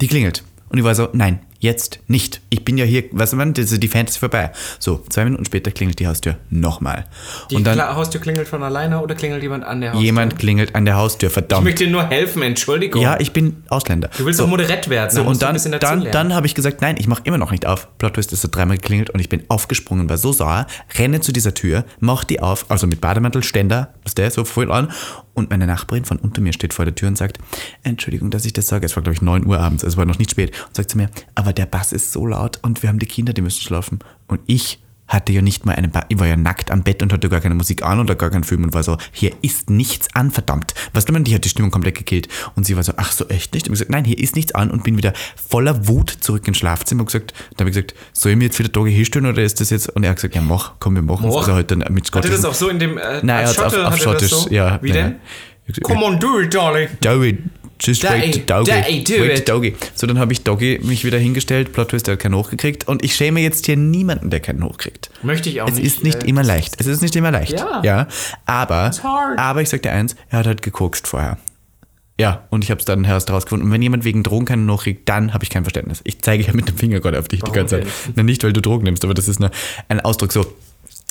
Die klingelt. Und ich war so, nein, jetzt nicht. Ich bin ja hier, du, man, das ist die Fantasy vorbei. So, zwei Minuten später klingelt die Haustür nochmal. Die Und dann Kla- Haustür klingelt von alleine oder klingelt jemand an der Haustür? jemand klingelt an der Haustür, Ich verdammt. möchte dir nur helfen, Entschuldigung. Ja, ich bin Ausländer. Du willst doch moderett werden. So, und dann, dann, dann habe ich gesagt, nein, ich mache immer noch nicht auf. Plot Twist ist so dreimal geklingelt und ich bin aufgesprungen, war so sauer, renne zu dieser Tür, mach die auf, also mit Bademantel, Ständer, was der so voll an. Und meine Nachbarin von unter mir steht vor der Tür und sagt, Entschuldigung, dass ich das sage. Es war, glaube ich, 9 Uhr abends, es war noch nicht spät. Und sagt zu mir, aber der Bass ist so laut und wir haben die Kinder, die müssen schlafen. Und ich hatte ja nicht mal einen Ba- ich war ja nackt am Bett und hatte gar keine Musik an oder gar keinen Film und war so, hier ist nichts an, verdammt. Weißt du, man, die hat die Stimmung komplett gekillt. Und sie war so, ach so, echt nicht? Und ich gesagt, nein, hier ist nichts an und bin wieder voller Wut zurück ins Schlafzimmer und gesagt, dann habe ich gesagt, soll ich mir jetzt wieder Tage hinstellen oder ist das jetzt? Und er hat gesagt, ja, mach, komm, wir machen es. Also heute dann mit Hat Scottish. er das auch so in dem. Äh, Nein, auf- auf hat das Schottisch, so? ja, Wie ja, denn? gesagt, Come on, do it, darling. Doggy. Just Daddy, wait, Doggy. Doggy. So, dann habe ich Doggy mich wieder hingestellt. Plot Twist, der hat keinen hochgekriegt. Und ich schäme jetzt hier niemanden, der keinen hochkriegt. Möchte ich auch Es nicht. ist nicht äh, immer leicht. Es ist nicht immer leicht. Ja. ja. Aber, aber ich sag dir eins, er hat halt gekokst vorher. Ja, und ich habe es dann erst rausgefunden. Und wenn jemand wegen Drogen keinen hochkriegt, dann habe ich kein Verständnis. Ich zeige ja mit dem Finger gerade auf dich Warum die ganze Zeit. Na, nicht, weil du Drogen nimmst, aber das ist eine, ein Ausdruck so.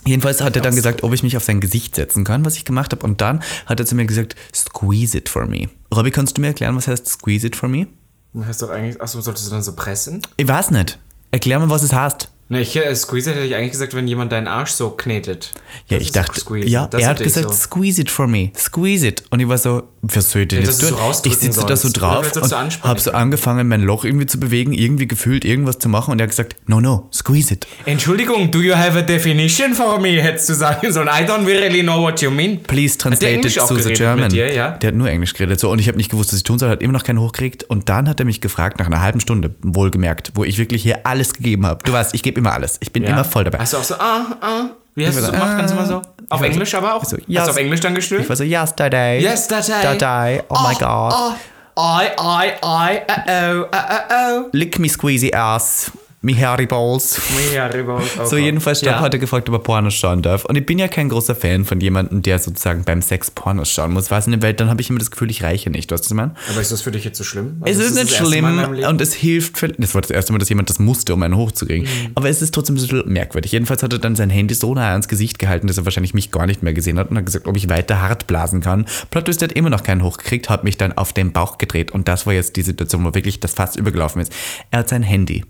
Jedenfalls hat er dann gesagt, ob ich mich auf sein Gesicht setzen kann, was ich gemacht habe. Und dann hat er zu mir gesagt, squeeze it for me. Robby, kannst du mir erklären, was heißt squeeze it for me? Du hast doch eigentlich. Achso, solltest du dann so pressen? Ich weiß nicht. Erklär mir, was es heißt. Ne, ich, äh, squeeze it hätte ich eigentlich gesagt, wenn jemand deinen Arsch so knetet. Ja, Das ich dachte, squeeze. ja, Das er hat gesagt, so. squeeze it for me, squeeze it. Und ich war so, was soll ich denn Ja, jetzt tun? so ich sitze da so drauf und habe so angefangen, mein Loch irgendwie zu bewegen, irgendwie gefühlt irgendwas zu machen und er hat gesagt, no, no, squeeze it. Entschuldigung, do you have a definition for me? Hättest du sagen sollen. I don't really know what you mean. Please translate it to the German. dir, ja? Der hat nur Englisch geredet. So, und ich habe nicht gewusst, was ich tun soll, hat immer noch keinen hochgekriegt. Und dann hat er mich gefragt, nach einer halben Stunde, wohlgemerkt, wo ich wirklich hier alles gegeben habe. Du weißt, ich gebe immer alles. Ich bin Ja. immer voll dabei. Hast du auch so, ah, ah. Wie hast du so gemacht? Ganz ah. immer so? Auf Englisch aber auch? so, Hast yes. du auf Englisch dann gestöhnt? Ich war so, yesterday. Yesterday. Yesterday. Oh, my God. Oh, I, I, I, uh, oh, uh, oh. Lick me squeezy ass. Me hairy balls. Ja, rüber. Oh So, jedenfalls, ja. hat er gefragt, ob er Pornos schauen darf. Und ich bin ja kein großer Fan von jemandem, der sozusagen beim Sex Pornos schauen muss. Was in der Welt, dann habe ich immer das Gefühl, ich reiche nicht. Weißt du, was ich meine? Aber ist das für dich jetzt so schlimm? Es Also, ist das nicht schlimm und es hilft. Für, das war das erste Mal, dass jemand das musste, um einen hochzukriegen. Mhm. Aber es ist trotzdem ein bisschen merkwürdig. Jedenfalls hat er dann sein Handy so nah ans Gesicht gehalten, dass er wahrscheinlich mich gar nicht mehr gesehen hat und hat gesagt, ob ich weiter hart blasen kann. Plot Twist hat immer noch keinen hochgekriegt, hat mich dann auf den Bauch gedreht und das war jetzt die Situation, wo wirklich das fast übergelaufen ist. Er hat sein Handy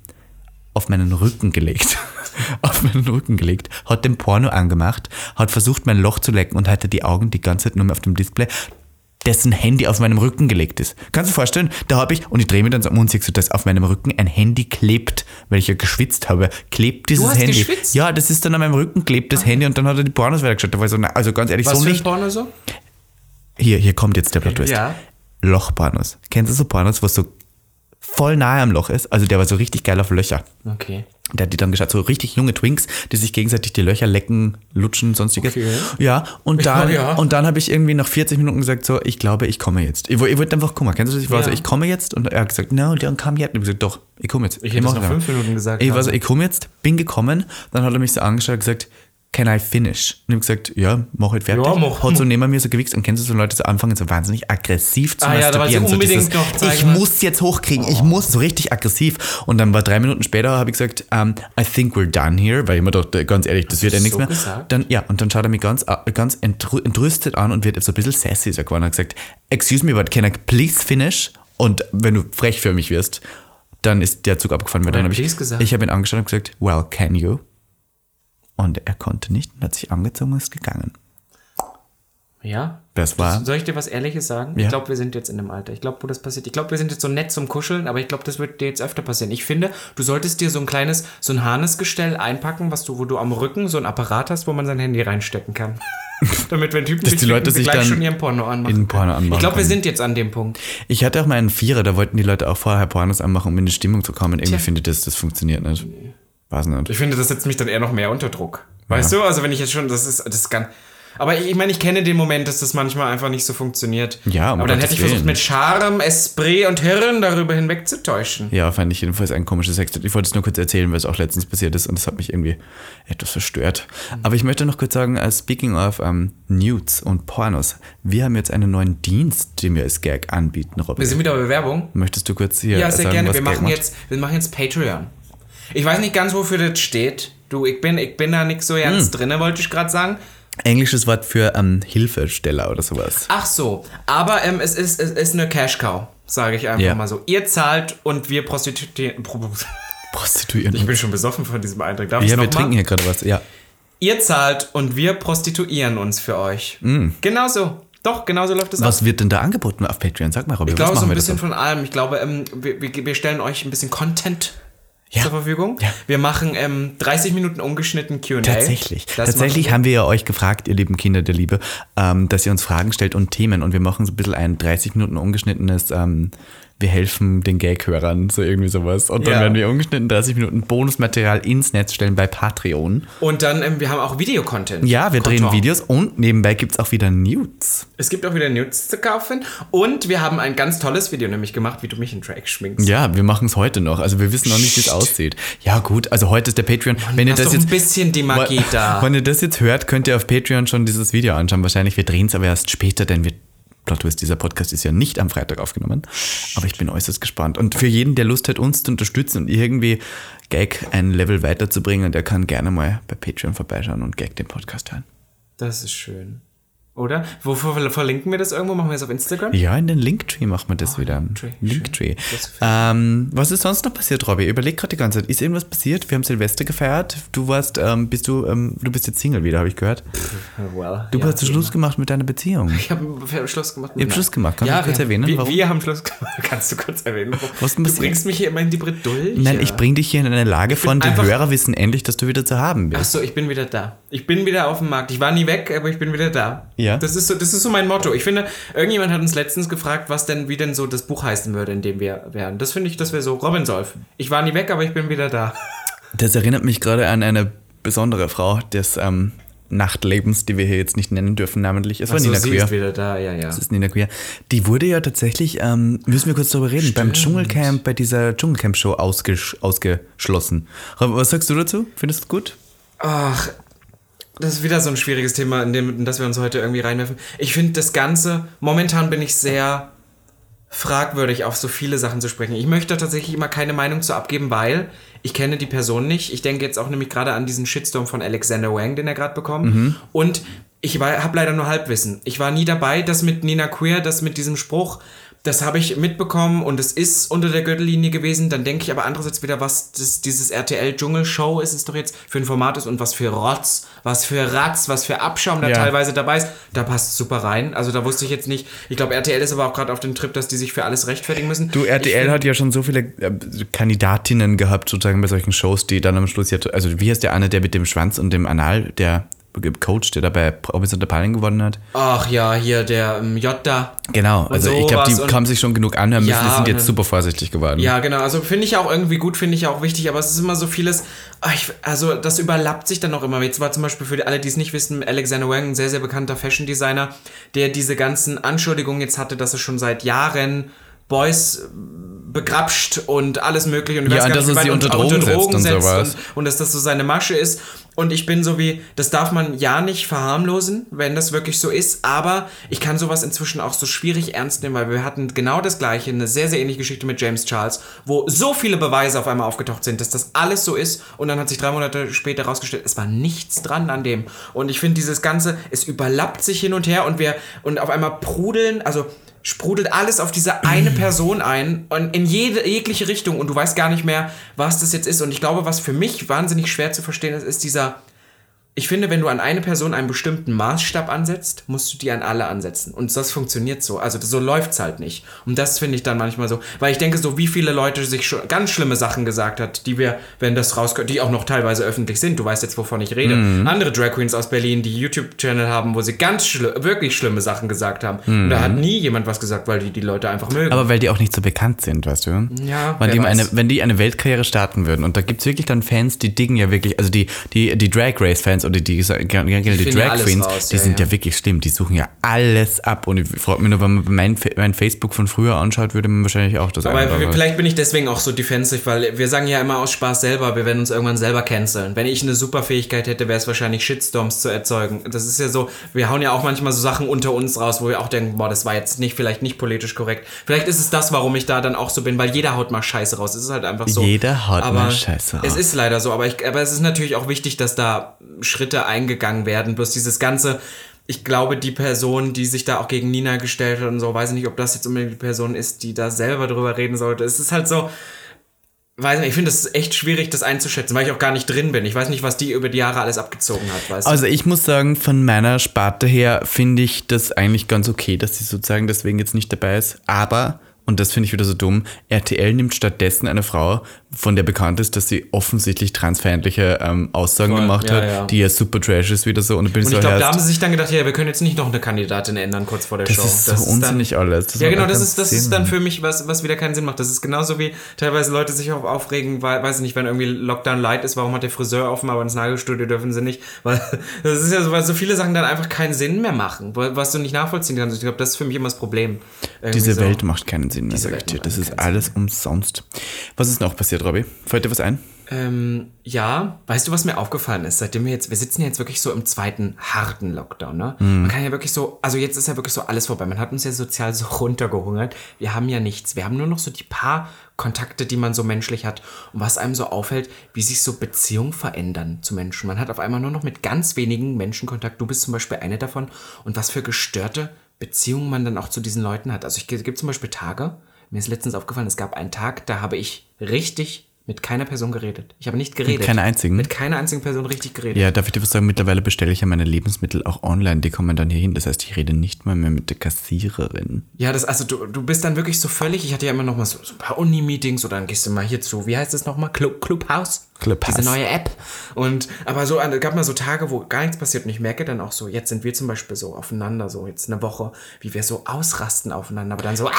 auf meinen Rücken gelegt. auf meinen Rücken gelegt, hat den Porno angemacht, hat versucht, mein Loch zu lecken und hatte die Augen die ganze Zeit nur mehr auf dem Display, dessen Handy auf meinem Rücken gelegt ist. Kannst du dir vorstellen, da habe ich, und ich drehe mich dann so um und siehst du, dass auf meinem Rücken ein Handy klebt, weil ich ja geschwitzt habe, klebt dieses hast Handy. geschwitzt? Ja, das ist dann an meinem Rücken, klebt das Handy und dann hat er die Pornos weitergeschaut. Da war ich so, na, also ganz ehrlich, Was so für nicht. Porno so? Hier, hier kommt jetzt der Plot Twist. Ja. Lochpornos. Kennst du so Pornos, was so voll nahe am Loch ist? Also der war so richtig geil auf Löcher. Okay. Der hat die dann geschaut, so richtig junge Twinks, die sich gegenseitig die Löcher lecken, lutschen, sonstiges. Okay. Ja, und dann, Ja. und dann habe ich irgendwie nach 40 Minuten gesagt, so, ich glaube, ich komme jetzt. Ich, ich wollte einfach kommen. Kennst du das? Ich war Ja. so, ich komme jetzt. Und er hat gesagt, no, don't come yet. Und ich habe gesagt, doch, ich komme jetzt. Ich hätte mach es nach fünf Minuten gesagt. Ich war so, ich komme jetzt, bin gekommen. Dann hat er mich so angeschaut und gesagt, can I finish? Und ich habe gesagt, ja, mach halt fertig. Ja, mach. Hat so neben mir so gewichst und kennst du so Leute, so anfangen so wahnsinnig aggressiv zu Ah ja, masturbieren. so unbedingt dieses, ich muss jetzt hochkriegen, ich muss, so richtig aggressiv. Und dann war drei Minuten später, habe ich gesagt, um, I think we're done here, weil ich mir dachte, ganz ehrlich, das wird ja du nichts so mehr. gesagt? Dann, ja, und dann schaut er mich ganz, äh, ganz entrü- entrüstet an und wird so ein bisschen sassy so geworden und hat gesagt, excuse me, but can I please finish? Und wenn du frech für mich wirst, dann ist der Zug abgefahren. Weil dann habe ich, ich habe ihn angeschaut und gesagt, well, can you? Und er konnte nicht und hat sich angezogen und ist gegangen. Ja. Das war, Soll ich dir was Ehrliches sagen? Ja. Ich glaube, wir sind jetzt in dem Alter. Ich glaube, wo das passiert. Ich glaube, wir sind jetzt so nett zum Kuscheln, aber ich glaube, das wird dir jetzt öfter passieren. Ich finde, du solltest dir so ein kleines, so ein Harnesgestell einpacken, was du, wo du am Rücken so ein Apparat hast, wo man sein Handy reinstecken kann. Damit, wenn Typen Dass die Leute sich gleich dann schon ihren Porno anmachen. in Porno anmachen Ich glaube, wir sind jetzt an dem Punkt. ich hatte auch mal einen Vierer, da wollten die Leute auch vorher Pornos anmachen, um in die Stimmung zu kommen. Irgendwie Tja. finde ich das, das funktioniert nicht. Weiß nicht. Ich finde, das setzt mich dann eher noch mehr unter Druck. Weißt du? Also, wenn ich jetzt schon, das ist, das ganz. Aber ich, ich meine, ich kenne den Moment, dass das manchmal einfach nicht so funktioniert. Ja, um aber dann hätte ich versucht, mit Charme, Esprit und Hirn darüber hinwegzutäuschen. Ja, fand ich jedenfalls ein komisches Sex. Ich wollte es nur kurz erzählen, weil es auch letztens passiert ist und das hat mich irgendwie etwas verstört. Aber ich möchte noch kurz sagen, uh, speaking of um, Nudes und Pornos, wir haben jetzt einen neuen Dienst, den wir als Gag anbieten, Robin. Wir sind wieder bei Bewerbung. Möchtest du kurz hier Ja, sehr sagen, gerne. Wir machen, macht? jetzt, wir machen jetzt Patreon. Ich weiß nicht ganz, wofür das steht. Du, ich bin, ich bin da nicht so Hm. ganz drinne, wollte ich gerade sagen. Englisches Wort für ähm, Hilfesteller oder sowas. Ach so, aber ähm, es, ist, es ist eine Cash-Cow, sage ich einfach Ja. mal so. Ihr zahlt und wir prostituieren. Prostituieren. Ich bin schon besoffen von diesem Eintrag. Darf ja, wir trinken mal? hier gerade was. Ja. Ihr zahlt und wir prostituieren uns für euch. Genau so. Doch, genau so läuft es ab. Was wird denn da angeboten auf Patreon? Sag mal, Robin, Ich glaube, so ein bisschen von allem. Ich glaube, ähm, wir, wir stellen euch ein bisschen Content Ja. zur Verfügung. Ja. Wir machen ähm, 30 Minuten ungeschnitten QA. Tatsächlich. Das Tatsächlich haben wir ja euch gefragt, ihr lieben Kinder der Liebe, ähm, dass ihr uns Fragen stellt und Themen. Und wir machen so ein bisschen ein 30 Minuten ungeschnittenes, ähm, wir helfen den Gag-Hörern, so irgendwie sowas. Und dann Ja. werden wir ungeschnitten 30 Minuten Bonusmaterial ins Netz stellen bei Patreon. Und dann, ähm, wir haben auch Videocontent. Ja, wir drehen Content. Videos und nebenbei gibt es auch wieder Nudes. Es gibt auch wieder Nudes zu kaufen. Und wir haben ein ganz tolles Video nämlich gemacht, wie du mich in Drag schminkst. Ja, wir machen es heute noch. Also wir wissen noch nicht, wie es aussieht. Ja, gut, also heute ist der Patreon. wenn ihr das jetzt. ein bisschen die Magie da. Wenn ihr das jetzt hört, könnt ihr auf Patreon schon dieses Video anschauen. Wahrscheinlich, wir drehen es aber erst später, denn wir. Plot Twist, dieser Podcast ist ja nicht am Freitag aufgenommen. Aber ich bin äußerst gespannt. Und für jeden, der Lust hat, uns zu unterstützen und irgendwie Gag ein Level weiterzubringen, der kann gerne mal bei Patreon vorbeischauen und Gag den Podcast hören. Das ist schön. Oder? Wo ver verlinken wir das irgendwo? Machen wir es auf Instagram? Ja, in den Linktree machen wir das oh, wieder. Linktree. Linktree. Ähm, was ist sonst noch passiert, Robby? Überleg gerade die ganze Zeit. Ist irgendwas passiert? Wir haben Silvester gefeiert. Du warst, ähm, bist du, ähm, du bist jetzt Single wieder, habe ich gehört. Well, du ja, hast Schluss ja. gemacht mit deiner Beziehung. Ich habe Schluss gemacht. Mit ich habe Schluss gemacht. Kannst ja, du kurz wir, erwähnen? Wir, wir, haben Schluss gemacht. Kannst du kurz erwähnen? Was du bringst mich hier immer in die Bredouille. Nein, ich bringe dich hier in eine Lage von, die Hörer wissen endlich, dass du wieder zu haben bist. Ach so, ich bin wieder da. Ich bin wieder auf dem Markt. Ich war nie weg, aber ich bin wieder da. Ja. Das ist so, das ist so mein Motto. Ich finde, irgendjemand hat uns letztens gefragt, was denn, wie denn so das Buch heißen würde, in dem wir wären. Das finde ich, das wäre so Robin Solf. Ich war nie weg, aber ich bin wieder da. Das erinnert mich gerade an eine besondere Frau des ähm, Nachtlebens, die wir hier jetzt nicht nennen dürfen, namentlich. Es war so, Nina sie Queer. ist wieder da, ja, ja. Das ist Nina Queer. Die wurde ja tatsächlich, ähm, müssen wir kurz darüber reden, Stimmt. beim Dschungelcamp, bei dieser Dschungelcamp-Show ausges ausgeschlossen. Was sagst du dazu? Findest du es gut? Ach, das ist wieder so ein schwieriges Thema, in, dem, in das wir uns heute irgendwie reinwerfen. Ich finde das Ganze, momentan bin ich sehr fragwürdig, auf so viele Sachen zu sprechen. Ich möchte tatsächlich immer keine Meinung zu abgeben, weil ich kenne die Person nicht. Ich denke jetzt auch nämlich gerade an diesen Shitstorm von Alexander Wang, den er gerade bekommt. Mhm. Und ich habe leider nur Halbwissen. Ich war nie dabei, das mit Nina Queer, das mit diesem Spruch, das habe ich mitbekommen und es ist unter der Gürtellinie gewesen. Dann denke ich aber andererseits wieder, was das, dieses RTL-Dschungelshow ist es doch jetzt für ein Format ist und was für Rotz, was für Ratz, was für Abschaum da ja. teilweise dabei ist. Da passt es super rein. Also da wusste ich jetzt nicht. Ich glaube, RTL ist aber auch gerade auf dem Trip, dass die sich für alles rechtfertigen müssen. Du, RTL ich, hat ja schon so viele äh, Kandidatinnen gehabt, sozusagen bei solchen Shows, die dann am Schluss ja. Also, wie heißt der eine, der mit dem Schwanz und dem Anal, der Coach, der dabei Robinson der Palin gewonnen hat. Ach ja, hier der ähm, Jota. Genau, also ich glaube, die haben sich schon genug anhören müssen, ja, die sind jetzt super vorsichtig geworden. Ja, genau, also finde ich auch irgendwie gut, finde ich auch wichtig, aber es ist immer so vieles, ach, ich, also das überlappt sich dann auch immer. Jetzt war zum Beispiel für alle, die es nicht wissen, Alexander Wang, ein sehr, sehr bekannter Fashion Designer, der diese ganzen Anschuldigungen jetzt hatte, dass er schon seit Jahren Boys begrapscht und alles mögliche und, ja, und dass er sie unter Drogen, unter Drogen setzt, setzt und, und, dass das so seine Masche ist. Und ich bin so wie, das darf man ja nicht verharmlosen, wenn das wirklich so ist, aber ich kann sowas inzwischen auch so schwierig ernst nehmen, weil wir hatten genau das gleiche, eine sehr, sehr ähnliche Geschichte mit James Charles, wo so viele Beweise auf einmal aufgetaucht sind, dass das alles so ist. Und dann hat sich drei Monate später herausgestellt, es war nichts dran an dem. Und ich finde dieses Ganze, es überlappt sich hin und her und wir, und auf einmal prudeln, also sprudelt alles auf diese eine Person ein und in jede jegliche Richtung und du weißt gar nicht mehr, was das jetzt ist. Und ich glaube, was für mich wahnsinnig schwer zu verstehen ist, ist dieser ich finde, wenn du an eine Person einen bestimmten Maßstab ansetzt, musst du die an alle ansetzen. Und das funktioniert so. Also so läuft's halt nicht. Und das finde ich dann manchmal so. Weil ich denke so, wie viele Leute sich schon ganz schlimme Sachen gesagt hat, die wir, wenn das rauskommt, die auch noch teilweise öffentlich sind. Du weißt jetzt, wovon ich rede. Mhm. Andere Drag Queens aus Berlin, die YouTube-Channel haben, wo sie ganz schli wirklich schlimme Sachen gesagt haben. Mhm. Und da hat nie jemand was gesagt, weil die die Leute einfach mögen. Aber weil die auch nicht so bekannt sind, weißt du? Ja. Weil die eine, wenn die eine Weltkarriere starten würden, und da gibt es wirklich dann Fans, die diggen ja wirklich, also die, die, die Drag Race-Fans oder die, die, die Drag Queens, raus, die ja, sind ja. ja. wirklich schlimm. Die suchen ja alles ab. Und ich freue mich nur, wenn man mein, mein Facebook von früher anschaut, würde man wahrscheinlich auch das Aber vielleicht bin ich deswegen auch so defensive, weil wir sagen ja immer aus Spaß selber, wir werden uns irgendwann selber canceln. Wenn ich eine Superfähigkeit hätte, wäre es wahrscheinlich Shitstorms zu erzeugen. Das ist ja so, wir hauen ja auch manchmal so Sachen unter uns raus, wo wir auch denken, boah, das war jetzt nicht, vielleicht nicht politisch korrekt. Vielleicht ist es das, warum ich da dann auch so bin, weil jeder haut mal Scheiße raus. Es ist halt einfach so. Jeder haut aber mal Scheiße raus. Es ist leider so, aber, ich, aber es ist natürlich auch wichtig, dass da Schritte eingegangen werden. Bloß dieses ganze, ich glaube, die Person, die sich da auch gegen Nina gestellt hat und so, weiß ich nicht, ob das jetzt unbedingt die Person ist, die da selber drüber reden sollte. Es ist halt so, weiß nicht, ich finde es echt schwierig, das einzuschätzen, weil ich auch gar nicht drin bin. Ich weiß nicht, was die über die Jahre alles abgezogen hat. Weißt also ich muss sagen, von meiner Sparte her finde ich das eigentlich ganz okay, dass sie sozusagen deswegen jetzt nicht dabei ist. Aber und das finde ich wieder so dumm, RTL nimmt stattdessen eine Frau, von der bekannt ist, dass sie offensichtlich transfeindliche ähm, Aussagen Voll, gemacht ja, hat, ja. die ja super trash ist wieder so. Und, und ich so, glaube, da haben sie sich dann gedacht, ja, wir können jetzt nicht noch eine Kandidatin ändern kurz vor der das Show. Ist das so ist unsinnig dann, alles. Das ja, genau, das ist, das ist dann für mich was, was wieder keinen Sinn macht. Das ist genauso wie teilweise Leute sich auch aufregen, weil, weiß ich nicht, wenn irgendwie Lockdown light ist, warum hat der Friseur offen, aber ins Nagelstudio dürfen sie nicht? Weil das ist ja so, weil so viele Sachen dann einfach keinen Sinn mehr machen, was du nicht nachvollziehen kannst. Ich glaube, das ist für mich immer das Problem. Diese so. Welt macht keinen Sinn mehr, sag ich dir. Das ist alles Sinn. umsonst. Was ist noch passiert, Robby? Fällt dir was ein? Ähm, ja, weißt du, was mir aufgefallen ist, seitdem wir jetzt, wir sitzen jetzt wirklich so im zweiten harten Lockdown, ne? Mhm. Man kann ja wirklich so, also jetzt ist ja wirklich so alles vorbei. Man hat uns ja sozial so runtergehungert. Wir haben ja nichts. Wir haben nur noch so die paar Kontakte, die man so menschlich hat und was einem so auffällt, wie sich so Beziehungen verändern zu Menschen. Man hat auf einmal nur noch mit ganz wenigen Menschen Kontakt. Du bist zum Beispiel eine davon und was für gestörte Beziehungen man dann auch zu diesen Leuten hat. Also ich gibt zum Beispiel Tage, mir ist letztens aufgefallen, es gab einen Tag, da habe ich richtig mit keiner Person geredet. Ich habe nicht geredet. Mit keiner einzigen? Mit keiner einzigen Person richtig geredet. Ja, darf ich dir was sagen? Mittlerweile bestelle ich ja meine Lebensmittel auch online. Die kommen dann hier hin. Das heißt, ich rede nicht mal mehr mit der Kassiererin. Ja, das, also du, du bist dann wirklich so völlig, ich hatte ja immer noch mal so, so ein paar Uni-Meetings oder dann gehst du mal hier zu, wie heißt das nochmal? Club, Clubhouse? Clubhouse. Diese neue App. Und, aber so, es gab mal so Tage, wo gar nichts passiert und ich merke dann auch so, jetzt sind wir zum Beispiel so aufeinander, so jetzt eine Woche, wie wir so ausrasten aufeinander, aber dann so, ah!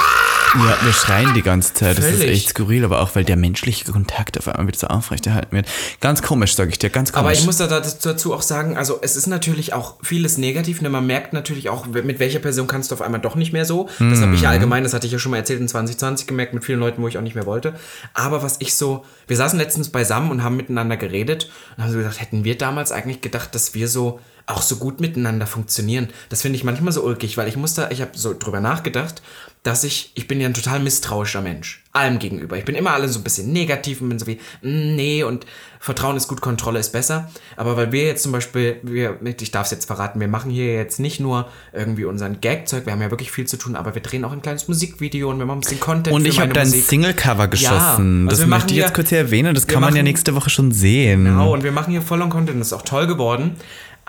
Ja, wir schreien die ganze Zeit. Das ist Völlig. echt skurril, aber auch, weil der menschliche Kontakt auf einmal wieder so aufrechterhalten wird. Ganz komisch, sage ich dir, ganz komisch. Aber ich muss da dazu auch sagen, also es ist natürlich auch vieles negativ. Ne? Man merkt natürlich auch, mit welcher Person kannst du auf einmal doch nicht mehr so. Das habe ich ja allgemein, das hatte ich ja schon mal erzählt in 2020 gemerkt, mit vielen Leuten, wo ich auch nicht mehr wollte. Aber was ich so, wir saßen letztens beisammen und haben miteinander geredet. Und haben so gesagt, hätten wir damals eigentlich gedacht, dass wir so auch so gut miteinander funktionieren. Das finde ich manchmal so ulkig, weil ich musste, ich habe so drüber nachgedacht, dass ich, ich bin ja ein total misstrauischer Mensch. Allem gegenüber. Ich bin immer alle so ein bisschen negativ und bin so wie, mm, nee, und Vertrauen ist gut, Kontrolle ist besser. Aber weil wir jetzt zum Beispiel, wir, ich darf es jetzt verraten, wir machen hier jetzt nicht nur irgendwie unseren Gagzeug, wir haben ja wirklich viel zu tun, aber wir drehen auch ein kleines Musikvideo und wir machen ein bisschen Content Und ich habe dein Musik. Single-Cover geschossen. also das wir möchte machen ich jetzt kurz hier erwähnen. Das kann man ja machen- nächste Woche schon sehen. Genau, und wir machen hier voll on Content, das ist auch toll geworden.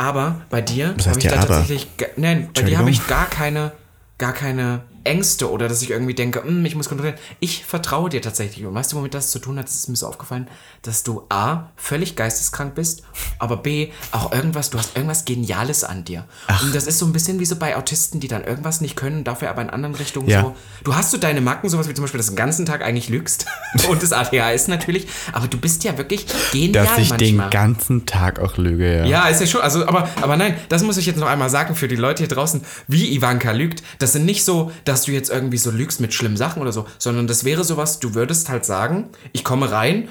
Aber bei dir habe ich da aber? tatsächlich, nein, bei dir habe ich gar keine, gar keine Ängste oder dass ich irgendwie denke, "Hm, ich muss kontrollieren. Ich vertraue dir tatsächlich. Und weißt du, womit das zu tun hat? Ist mir so aufgefallen, dass du A, völlig geisteskrank bist, aber B, auch irgendwas, du hast irgendwas Geniales an dir. Und das ist so ein bisschen wie so bei Autisten, die dann irgendwas nicht können, dafür aber in anderen Richtungen Ja. so. Du hast so deine Macken, sowas wie zum Beispiel, dass du den ganzen Tag eigentlich lügst. Und das ADHS natürlich. Aber du bist ja wirklich genial Dass ich manchmal. den ganzen Tag auch lüge, ja. Ja, ist ja schon. Also, aber, aber nein, das muss ich jetzt noch einmal sagen für die Leute hier draußen, wie Ivanka lügt. Das sind nicht so, dass du jetzt irgendwie so lügst mit schlimmen Sachen oder so, sondern das wäre sowas, du würdest halt sagen, ich komme rein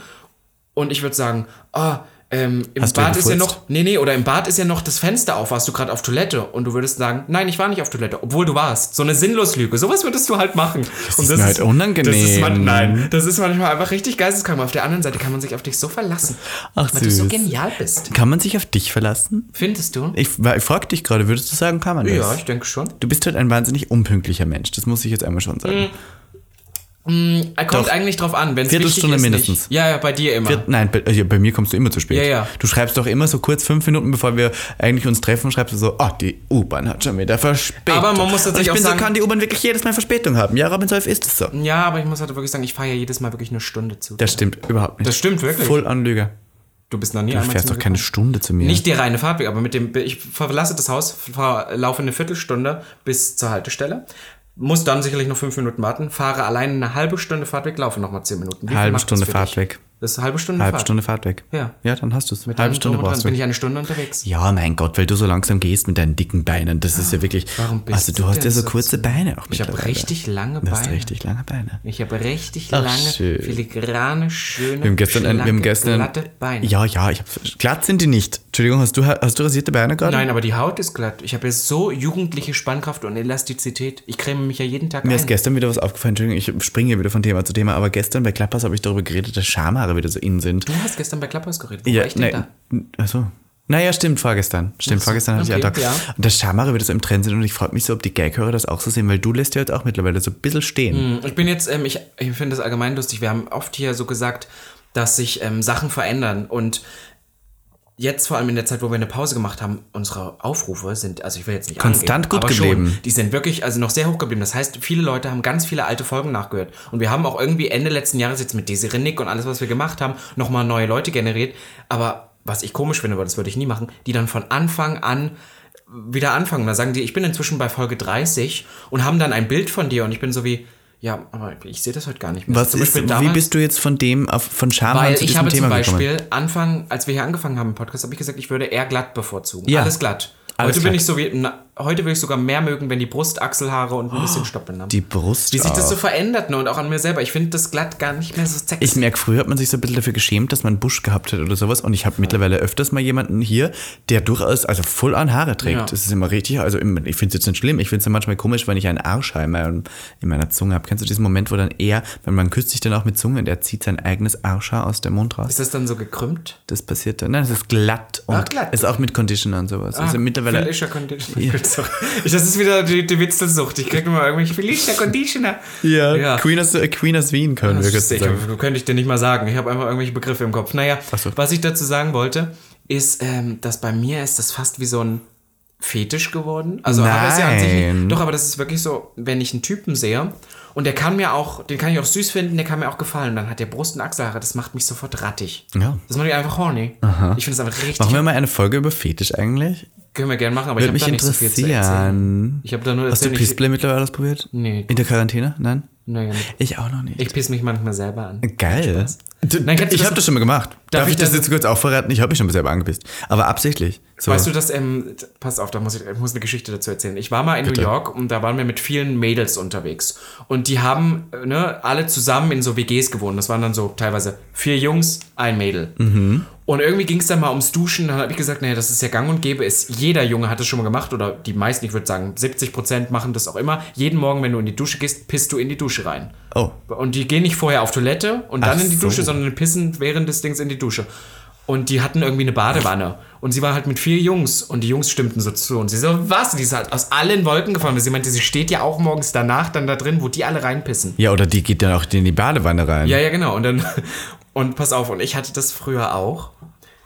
und ich würde sagen, ah, ähm, im Hast Bad ist ja noch, nee, nee, oder im Bad ist ja noch das Fenster auf, warst du gerade auf Toilette und du würdest sagen, nein, ich war nicht auf Toilette, obwohl du warst. So eine Sinnloslüge, sowas würdest du halt machen. Das ist mir halt unangenehm. Das ist man, nein, das ist manchmal einfach richtig geisteskrank. Aber auf der anderen Seite kann man sich auf dich so verlassen, Ach, weil du so süß. genial bist. Kann man sich auf dich verlassen? Findest du? Ich, ich frage dich gerade, würdest du sagen, kann man das? Ja, ich denke schon. Du bist halt ein wahnsinnig unpünktlicher Mensch. Das muss ich jetzt einmal schon sagen. Er kommt Doch. eigentlich drauf an, wenn es Viertelstunde ist, mindestens. Nicht. Ja, ja, bei dir immer. Viert- Nein, bei, also bei mir kommst du immer zu spät. Ja, ja. Du schreibst doch immer so kurz fünf Minuten, bevor wir eigentlich uns treffen, schreibst du so, oh, die U-Bahn hat schon wieder Verspätung. Aber man muss tatsächlich ich auch bin sagen- so, kann die U-Bahn wirklich jedes Mal Verspätung haben? Ja, Robin Solf ist es so. ja, aber ich muss halt wirklich sagen, ich fahre ja jedes Mal wirklich eine Stunde zu. Das stimmt überhaupt nicht. Das stimmt wirklich. Voll Anlüger. du bist noch nie Du fährst doch keine. Stunde zu mir. Nicht die reine Fahrtweg, aber mit dem, ich verlasse das Haus, laufe eine Viertelstunde bis zur Haltestelle, muss dann sicherlich noch fünf Minuten warten, fahre allein eine halbe Stunde Fahrtweg, laufe nochmal zehn Minuten. Wie halbe Stunde Fahrtweg. Dich? Das ist eine halbe Stunde Halbe Fahrt. Stunde Fahrtweg. Ja. Ja, dann hast du es. Mit Halbe Stunde drum brauchst du. bin ich eine Stunde unterwegs. Ja, mein Gott, weil du so langsam gehst mit deinen dicken Beinen. Das ist ja wirklich. Warum bist also du hast ja so kurze Beine auch Ich habe richtig lange Du hast Beine. richtig lange Beine. Ich habe richtig Ach, lange, schön. filigrane, schöne, Wir haben gestern, ein, wir haben schlanke, gestern glatte Beine. Ja, ja, ich hab, glatt sind die nicht. Entschuldigung, hast du, hast du rasierte Beine gerade? Nein, aber die Haut ist glatt. Ich habe ja so jugendliche Spannkraft und Elastizität. Ich creme mich ja jeden Tag Mir ein. ist gestern wieder was aufgefallen, Entschuldigung, ich springe hier wieder von Thema zu Thema, aber gestern bei Klappers habe ich darüber geredet, dass Schamhaare wieder so innen sind. du hast gestern bei Klappers geredet. Wo ja, war ich denn nee, achso. Naja, stimmt, vorgestern. Stimmt, vorgestern hatte ich okay, einen Tag. ja. Und dass Schamhaare wieder so im Trend sind und ich frage mich so, ob die Gaghörer das auch so sehen, weil du lässt ja jetzt auch mittlerweile so ein bisschen stehen. da? Ich bin jetzt, ähm, ich, ich finde das allgemein lustig. Wir haben oft hier so gesagt, dass sich ähm, Sachen verändern und Jetzt vor allem in der Zeit, wo wir eine Pause gemacht haben, unsere Aufrufe sind, also ich will jetzt nicht Konstant angeben, gut geblieben. Schon, die sind wirklich also noch sehr hoch geblieben. Das heißt, viele Leute haben ganz viele alte Folgen nachgehört. Und wir haben auch irgendwie Ende letzten Jahres jetzt mit Desiree Nick und alles, was wir gemacht haben, nochmal neue Leute generiert. Aber was ich komisch finde, weil das würde ich nie machen, die dann von Anfang an wieder anfangen. Da sagen die, ich bin inzwischen bei Folge 30 und haben dann ein Bild von dir und ich bin so wie, ja, aber ich sehe das heute gar nicht mehr. Was Zum ist, Beispiel wie damals- bist du jetzt von dem, auf, von Schamhaaren weil zu ich diesem habe Thema zum Beispiel gekommen? Anfang, als wir hier angefangen haben im Podcast, habe ich gesagt, ich würde eher glatt bevorzugen. Ja. Alles glatt. Alles heute klar. bin ich so wie, na, heute würde ich sogar mehr mögen, wenn die Brustachselhaare und ein bisschen Stoppeln haben. Die Brust. Wie sich das so verändert ne? und auch an mir selber. Ich finde das glatt gar nicht mehr so sexy. Ich merke, früher hat man sich so ein bisschen dafür geschämt, dass man einen Busch gehabt hat oder sowas. Und ich habe mittlerweile öfters mal jemanden hier, der durchaus, also voll an Haare trägt. Ja. Das ist immer richtig, also ich finde es jetzt nicht schlimm. Ich finde es dann manchmal komisch, wenn ich einen Arschhaar in, meiner Zunge habe. Kennst du diesen Moment, wo dann er, wenn man küsst sich dann auch mit Zunge und er zieht sein eigenes Arschhaar aus dem Mund raus? ist das dann so gekrümmt? Das passiert dann. Nein, es ist glatt und Ah, glatt. ist auch mit Conditioner und sowas. also mittlerweile. Felicia Conditioner. Ich- Das ist wieder die, die Witzelsucht. Ich krieg immer irgendwelche Felicia Conditioner. Ja, Ja. Queen, of, Queen of Wien können wir Das ist, ich, sagen. könnte ich dir nicht mal sagen. Ich habe einfach irgendwelche Begriffe im Kopf. Naja, so. was ich dazu sagen wollte, ist, ähm, dass bei mir ist das fast wie so ein Fetisch geworden. Also aber das ist ja an sich Nein. nicht, doch, aber das ist wirklich so, wenn ich einen Typen sehe und der kann mir auch, den kann ich auch süß finden, der kann mir auch gefallen, dann hat der Brust und Achselhaare, das macht mich sofort rattig. Ja. Das macht mich einfach horny. Ich finde es einfach richtig. Machen wir mal eine Folge über Fetisch eigentlich? Können wir gerne machen, aber Würde ich habe mich da nicht so viel zu erzählen. interessieren. Ich habe da nur Hast du erzählt, Pissplay mittlerweile ausprobiert? Nee. In der Quarantäne? Nein? naja, Ich auch noch nicht. ich piss mich manchmal selber an. Geil. Du, Nein, ich habe das schon mal gemacht. Darf, ich das jetzt kurz auch verraten? Ich habe mich schon selber angepisst. Aber absichtlich. So. Weißt du, dass, ähm, pass auf, da muss ich, ich muss eine Geschichte dazu erzählen. Ich war mal in New York und da waren wir mit vielen Mädels unterwegs. Und die haben, äh, ne, alle zusammen in so WGs gewohnt. Das waren dann so teilweise vier Jungs, ein Mädel. Und irgendwie ging es dann mal ums Duschen. Dann habe ich gesagt, naja, das ist ja gang und gäbe. Ist, jeder Junge hat das schon mal gemacht oder die meisten, ich würde sagen 70 Prozent machen das auch immer. Jeden Morgen, wenn du in die Dusche gehst, pisst du in die Dusche rein. Oh. Und die gehen nicht vorher auf Toilette und dann Ach in die so. Dusche, sondern pissen während des Dings in die Dusche. Und die hatten irgendwie eine Badewanne. Und sie war halt mit vier Jungs. Und die Jungs stimmten so zu. Und sie so, was? Die ist halt aus allen Wolken gefallen. Weil sie meinte, sie steht ja auch morgens danach dann da drin, wo die alle reinpissen. Ja, oder die geht dann auch in die Badewanne rein. Ja, ja, genau. Und dann, und pass auf, und ich hatte das früher auch.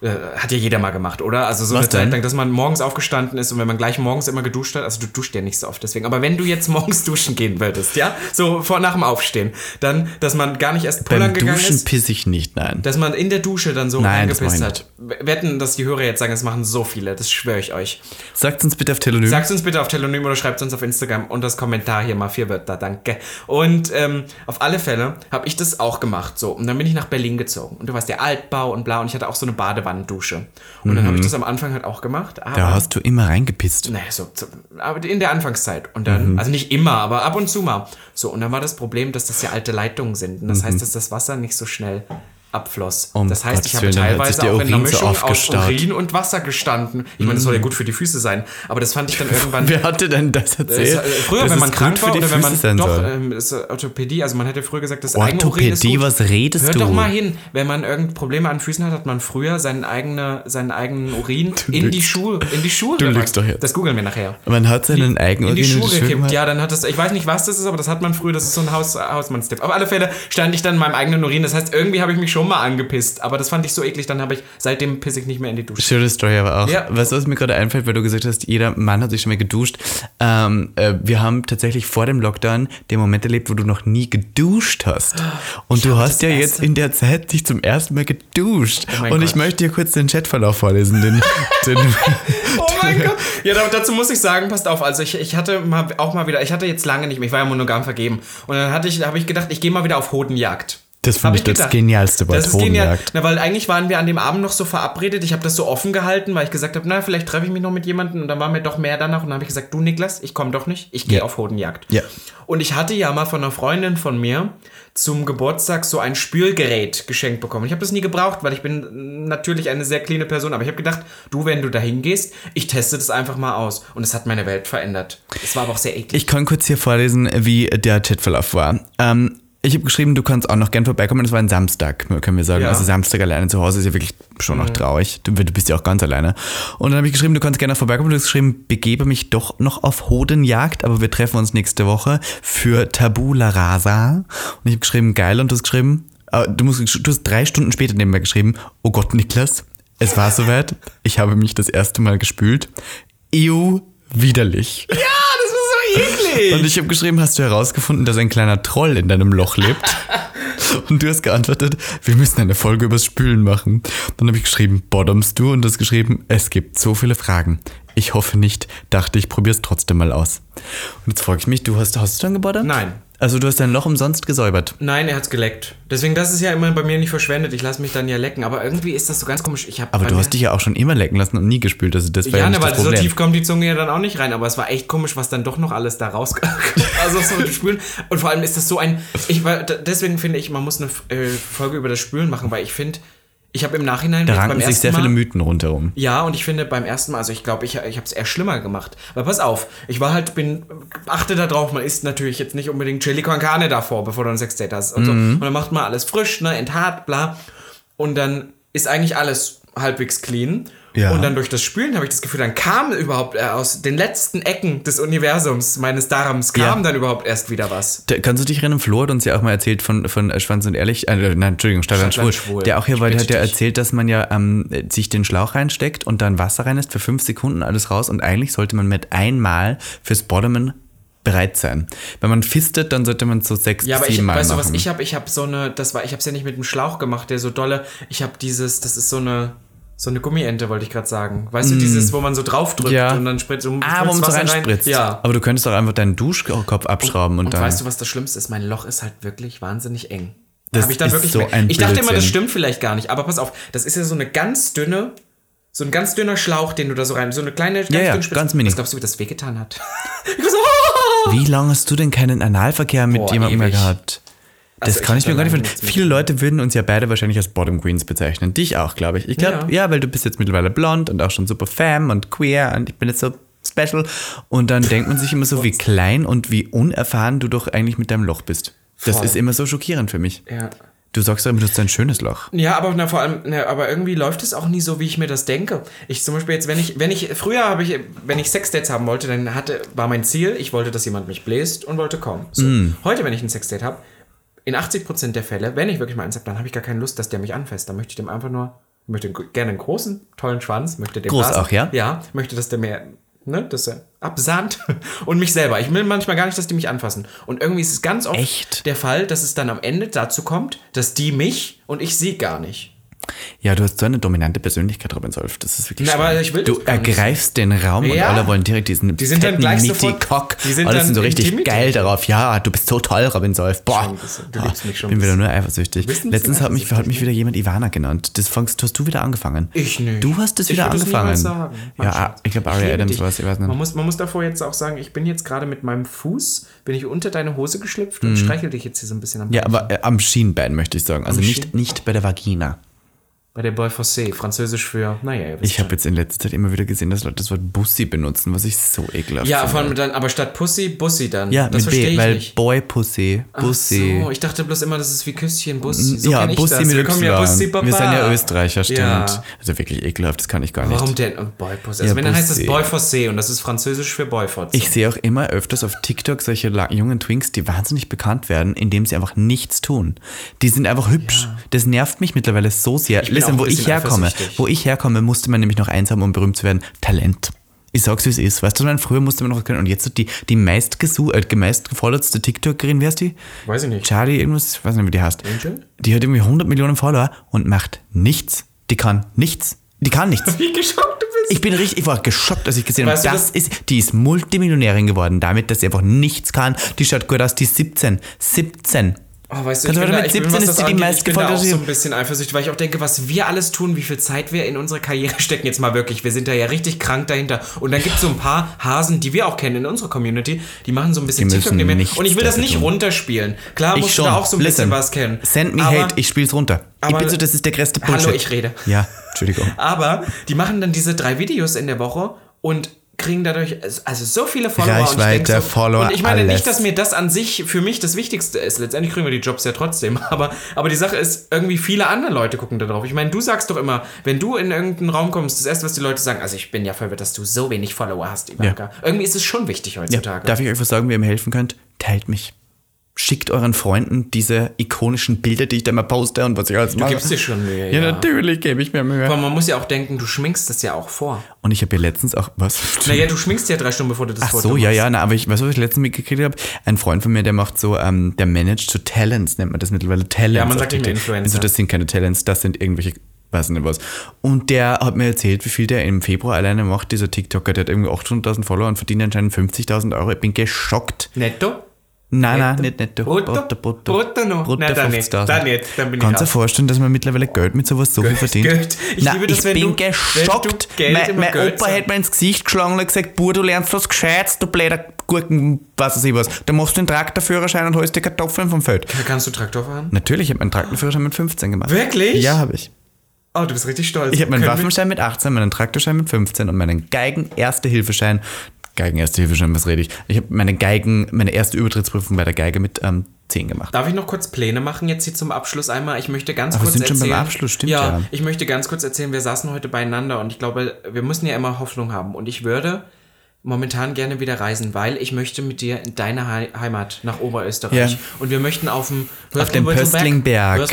Äh, Hat ja jeder mal gemacht, oder? Also so Was eine Zeit lang, dass man morgens aufgestanden ist und wenn man gleich morgens immer geduscht hat, also du duscht ja nicht so oft deswegen, aber wenn du jetzt morgens duschen gehen würdest, ja, so vor nach dem Aufstehen, dann, dass man gar nicht erst pullern Beim gegangen Duschen ist, pisse ich nicht, nein. dass man in der Dusche dann so Nein, mach hat. Wetten, dass die Hörer jetzt sagen, das machen so viele, das schwöre ich euch. Sagt uns bitte auf Telonym. Sagt uns bitte auf Telonym oder schreibt uns auf Instagram und das Kommentar hier mal vier Wörter, danke. Und ähm, auf alle Fälle habe ich das auch gemacht so und dann bin ich nach Berlin gezogen und du weißt der Altbau und bla und ich hatte auch so eine Badewannendusche und dann habe ich das am Anfang halt auch gemacht. Aber Mhm. da hast du immer reingepisst. naja, so, so, aber in der Anfangszeit. Und dann, Mhm. also nicht immer, aber ab und zu mal. So, und dann war das Problem, dass das ja alte Leitungen sind. Und das Mhm. heißt, dass das Wasser nicht so schnell abfloss. Um das heißt, ich Gottes habe teilweise auch in einer Urin so Mischung aus. Urin und Wasser gestanden. Ich meine, das soll ja gut für die Füße sein. Aber das fand ich dann irgendwann. Wer hatte denn das erzählt? äh, früher, dass wenn man krank war oder wenn man doch soll? ähm, ist äh, Orthopädie, also man hätte früher gesagt, das eigene Urin ist Orthopädie, gut. was redest Hört du? doch mal hin, wenn man irgend Probleme an Füßen hat, hat man früher seinen eigenen, seinen eigenen Urin in die. Schuhe, in die Schuhe Du lügst doch jetzt. Das googeln wir nachher Man hat seinen eigenen in die Urin Schuhe gekippt. Ja, dann hat das, ich weiß nicht, was das ist, aber das hat man früher, das ist so ein Haus, Hausmannstipp. Auf alle Fälle stand ich dann in meinem eigenen Urin, das heißt, irgendwie habe ich mich schon mal angepisst, aber das fand ich so eklig, dann habe ich, seitdem pisse ich nicht mehr in die Dusche. Schöne Story aber auch. Ja. Du, was mir gerade einfällt, weil du gesagt hast, jeder Mann hat sich schon mal geduscht. Ähm, äh, wir haben tatsächlich vor dem Lockdown den Moment erlebt, wo du noch nie geduscht hast. Und du habe hast ja jetzt in der Zeit dich zum ersten Mal geduscht. Oh Und Gott. ich möchte dir kurz den Chatverlauf vorlesen. Den, den, Oh mein Gott. Ja, da- dazu muss ich sagen, passt auf, also ich, ich hatte mal auch mal wieder, ich hatte jetzt lange nicht mehr, ich war ja monogam vergeben. Und dann hatte ich, habe ich gedacht, ich gehe mal wieder auf Hodenjagd. Das finde ich das gedacht. genialste Wort, Das ist genial. Na, weil eigentlich waren wir an dem Abend noch so verabredet. Ich habe das so offen gehalten, weil ich gesagt habe, na, vielleicht treffe ich mich noch mit jemandem. Und dann war mir doch mehr danach. Und dann habe ich gesagt, du Niklas, ich komme doch nicht. Ich gehe Ja. auf Hodenjagd. Ja. Und ich hatte ja mal von einer Freundin von mir zum Geburtstag so ein Spülgerät geschenkt bekommen. Ich habe das nie gebraucht, weil ich bin natürlich eine sehr kleine Person. Aber ich habe gedacht, du, wenn du da hingehst, ich teste das einfach mal aus. Und es hat meine Welt verändert. Es war aber auch sehr eklig. Ich kann kurz hier vorlesen, wie der Chatverlauf war. Ähm, ich habe geschrieben, du kannst auch noch gern vorbeikommen. Das war ein Samstag, können wir sagen. Ja. Mhm. Also Samstag alleine zu Hause ist ja wirklich schon noch traurig. Du, du bist ja auch ganz alleine. Und dann habe ich geschrieben, du kannst gerne vorbeikommen. Du hast geschrieben, begebe mich doch noch auf Hodenjagd, aber wir treffen uns nächste Woche für Tabula Rasa. Und ich habe geschrieben, geil. Und du hast geschrieben, äh, du, musst, du hast drei Stunden später nebenbei geschrieben, oh Gott, Niklas, es war soweit. Ich habe mich das erste Mal gespült. Ew, widerlich. ja, eklig. Und ich habe geschrieben, hast du herausgefunden, dass ein kleiner Troll in deinem Loch lebt? Und du hast geantwortet, wir müssen eine Folge übers Spülen machen. Dann habe ich geschrieben, bottomst du? Und du hast geschrieben, es gibt so viele Fragen. Ich hoffe nicht, dachte ich, probier's trotzdem mal aus. Und jetzt frage ich mich, du hast, hast du dann gebottomt? Nein. Also du hast dein Loch umsonst gesäubert. Nein, er hat's geleckt. Deswegen, das ist ja immer bei mir nicht verschwendet. Ich lasse mich dann ja lecken. Aber irgendwie ist das so ganz komisch. Ich hab Aber du hast dich ja auch schon immer lecken lassen und nie gespült. Also das war ja, Ja, ne, nicht weil das so Problem. tief kommt die Zunge ja dann auch nicht rein. Aber es war echt komisch, was dann doch noch alles da raus. also so Spülen. Und vor allem ist das so ein. Ich deswegen finde ich, man muss eine äh, Folge über das Spülen machen, weil ich finde, ich habe im Nachhinein da ranken sich sehr Mal, viele Mythen rundherum. Ja, und ich finde beim ersten Mal, also ich glaube, ich, ich habe es eher schlimmer gemacht. Weil pass auf, ich war halt, bin, achte da drauf, man isst natürlich jetzt nicht unbedingt Chili con Carne davor, bevor du ein Sexdate hast. Und, so. Mhm. und dann macht man alles frisch, ne, enthaart, bla. Und dann ist eigentlich alles halbwegs clean. Ja. Und dann durch das Spülen habe ich das Gefühl, dann kam überhaupt äh, aus den letzten Ecken des Universums, meines Darms, kam Ja. dann überhaupt erst wieder was. Da, kannst du dich erinnern, Flo hat uns ja auch mal erzählt von, von äh, Schwanz und Ehrlich, äh, nein, Entschuldigung, Stadtland Schwul, Schwul. der auch hier war, hat ja erzählt, dass man ja ähm, sich den Schlauch reinsteckt und dann Wasser reinlässt für fünf Sekunden, alles raus und eigentlich sollte man mit einmal fürs Bottomen bereit sein. Wenn man fistet, dann sollte man so sechs, Ja, aber sieben ich, Mal weißt du machen. was, ich habe ich hab so eine, das war, ich habe es ja nicht mit dem Schlauch gemacht, der so dolle, ich habe dieses, das ist so eine, so eine Gummiente, wollte ich gerade sagen. Weißt du, dieses, wo man so draufdrückt Mm. Ja. und dann spritzt um ah, wo man so reinspritzt. Ja. Aber du könntest doch einfach deinen Duschkopf abschrauben und, Und dann... weißt du, was das Schlimmste ist? Mein Loch ist halt wirklich wahnsinnig eng. Das Hab ich dann ist wirklich so mehr- ein Ich dachte immer, das Blödsinn. stimmt vielleicht gar nicht, aber pass auf, das ist ja so eine ganz dünne, so ein ganz dünner Schlauch, den du da so rein, so eine kleine, ganz Ja, ja, dünne Spitze- ganz mini. Was glaubst du, wie das wehgetan hat? so, "Ah!" Wie lange hast du denn keinen Analverkehr mit Boah, jemandem mehr ewig. gehabt? Das Also kann ich mir gar nicht vorstellen. Viele Leute würden uns ja beide wahrscheinlich als Bottom Queens bezeichnen. Dich auch, glaube ich. Ich glaube, ja. Ja. weil du bist jetzt mittlerweile blond und auch schon super femme und queer und ich bin jetzt so special. Und dann denkt man sich immer so, wie klein und wie unerfahren du doch eigentlich mit deinem Loch bist. Das Voll. ist immer so schockierend für mich. Ja. Du sagst doch immer, du hast ein schönes Loch. Ja, aber na, vor allem, na, aber irgendwie läuft es auch nie so, wie ich mir das denke. Ich zum Beispiel jetzt, wenn ich, wenn ich, früher habe ich, wenn ich Sexdates haben wollte, dann hatte, war mein Ziel, ich wollte, dass jemand mich bläst und wollte kommen. So. Heute, wenn ich ein Sexdate habe, in 80% der Fälle, wenn ich wirklich mal eins habe, dann habe ich gar keine Lust, dass der mich anfasst. Dann möchte ich dem einfach nur, möchte gerne einen großen, tollen Schwanz, möchte den Groß auch, ja? Ja, möchte, dass der mir, ne, dass er absahnt und mich selber. Ich will manchmal gar nicht, dass die mich anfassen. Und irgendwie ist es ganz oft Echt? der Fall, dass es dann am Ende dazu kommt, dass die mich und ich sie gar nicht. Ja, du hast so eine dominante Persönlichkeit, Robin Solf. Das ist wirklich Na, aber ich will Du das ergreifst den Raum und Ja. alle wollen direkt diesen Die sind dann gleich sofort- Cock. die sind Alle sind so richtig geil darauf. Ja, du bist so toll, Robin Solf. Boah. Du liebst mich schon bin wieder nur eifersüchtig. Letztens hat mich, hat mich wieder jemand Ivana genannt. Das fangst, hast du wieder angefangen. Ich nicht. Du hast es wieder angefangen. niemals sagen. Mein Ja, ich glaube, liebe Adams war es. Man muss, man muss davor jetzt auch sagen, ich bin jetzt gerade mit meinem Fuß, bin ich unter deine Hose geschlüpft Mhm. und streichel dich jetzt hier so ein bisschen am Ja, aber äh, am Schienbein möchte ich sagen. Also nicht bei der Vagina. Bei der Boy Fossé, französisch für, naja, ihr wisst Ich habe jetzt in letzter Zeit immer wieder gesehen, dass Leute das Wort Bussi benutzen, was ich so ekelhaft Ja, finde. von, dann, aber statt Pussy, Bussi dann. ja, das mit verstehe B, ich weil nicht. Boy Pussy, Ach Bussi. So, ich dachte bloß immer, das ist wie Küsschen, Bussi. So ja, ich Bussi das. mit Wir kommen ja. Bussi Papa. Wir sind ja Österreicher, stimmt. Ja. Also wirklich ekelhaft, das kann ich gar nicht. Warum denn? Und Boy Pussy. Also Ja, wenn dann heißt es Bussi. Boy Fossé und das ist französisch für Boyfotze. Ich sehe auch immer öfters auf TikTok solche jungen Twinks, die wahnsinnig bekannt werden, indem sie einfach nichts tun. Die sind einfach hübsch. Das nervt mich mittlerweile so sehr. bin Auch ein wo ich bisschen herkomme, wo ich herkomme, musste man nämlich noch eins haben, um berühmt zu werden. Talent. Ich sag's, wie es ist. Weißt du, man, früher musste man noch was können. Und jetzt die, die meist, gesu äh, meist gefollowtste TikTokerin, wer ist die? Weiß ich nicht. Charlie, irgendwas, ich weiß nicht, wie die heißt. Angel? Die hat irgendwie 100 Millionen Follower und macht nichts. Die kann nichts. Die kann nichts. Wie geschockt du bist. Ich bin richtig, ich war geschockt, als ich gesehen habe, das- ist, die ist Multimillionärin geworden damit, dass sie einfach nichts kann. Die schaut gut aus, die ist 17. 17. Oh, weißt du, ich du bin, da, mit ich bin, 17 was ist das sie die angeht, ich bin da auch so ein bisschen eifersüchtig, weil ich auch denke, was wir alles tun, wie viel Zeit wir in unsere Karriere stecken, jetzt mal wirklich. Wir sind da ja richtig krank dahinter. Und dann gibt es so ein paar Hasen, die wir auch kennen in unserer Community, die machen so ein bisschen Die TikTok nebenher. Und ich will das nicht tun. runterspielen. Klar Ich musst schon. du da auch so ein Listen, bisschen was kennen. Send me Aber- hate, ich spiel's runter. Ich aber- bin so, das ist der größte Bullshit. Hallo, ich rede. Ja, Entschuldigung. Aber die machen dann diese drei Videos in der Woche und kriegen dadurch also so viele Follower und ich Reichweite, so, Follower, und ich meine alles. nicht, dass mir das an sich für mich das Wichtigste ist. Letztendlich kriegen wir die Jobs ja trotzdem, aber aber die Sache ist irgendwie viele andere Leute gucken da drauf. Ich meine, du sagst doch immer, wenn du in irgendeinen Raum kommst, das erste, was die Leute sagen, also ich bin ja verwirrt, dass du so wenig Follower hast, Ivanka. Irgendwie ist es schon wichtig Ja, heutzutage. darf ich euch was sagen, wie ihr mir helfen könnt? Teilt mich. Schickt euren Freunden diese ikonischen Bilder, die ich da immer poste und was ich alles du mache. gibst dir schon Mühe, Ja, ja. natürlich gebe ich mir Mühe. Aber man muss ja auch denken, du schminkst das ja auch vor. Und ich habe ja letztens auch, was? Naja, du schminkst ja drei Stunden, bevor du das Ach Foto so, ja, machst. ja, na, aber ich weiß, was ich letztens mitgekriegt habe. Ein Freund von mir, der macht so, ähm, der managt so Talents, nennt man das mittlerweile Talents. Ja, man sagt TikTok. Influencer. Also das sind keine Talents, das sind irgendwelche, weiß nicht was. Und der hat mir erzählt, wie viel der im Februar alleine macht, dieser TikToker. Der hat irgendwie 800.000 Follower und verdient anscheinend 50.000 Euro. Ich bin geschockt. Netto? Nein, nein, Netto? nicht netto. Brutto? Brutto noch? Brutto Nein, dann nicht. 50.000. Dann nicht. Dann bin Kannst du dir vorstellen, dass man mittlerweile Geld mit sowas so viel verdient? Geld. Ich Nein, liebe das, ich wenn bin du- wenn geschockt. du Geld mein mein Opa hat mir ins Gesicht geschlagen und gesagt, Bur, du lernst was Gescheites, du blöder Gurken, was weiß ich was. Da machst du den Traktorführerschein und holst die Kartoffeln vom Feld. Kannst du Traktor fahren? Natürlich, ich habe meinen Traktorführerschein mit 15 gemacht. Wirklich? Ja, habe ich. Oh, du bist richtig stolz. Ich habe meinen Waffenschein mit 18, meinen Traktorschein mit 15 und meinen Geigen-Erste-Hilfeschein. Geigen-Erste-Hilfeschein, was rede ich? Ich habe meine Geigen, meine erste Übertrittsprüfung bei der Geige mit ähm, 10 gemacht. Darf ich noch kurz Pläne machen jetzt hier zum Abschluss einmal? Ich möchte ganz Aber wir kurz sind schon beim erzählen. Abschluss, stimmt ja, ja. ich möchte ganz kurz erzählen, wir saßen heute beieinander und ich glaube, wir müssen ja immer Hoffnung haben und ich würde momentan gerne wieder reisen, weil ich möchte mit dir in deine Hei- Heimat nach Oberösterreich Ja. und wir möchten auf dem Auf dem Pöstlingberg. Auf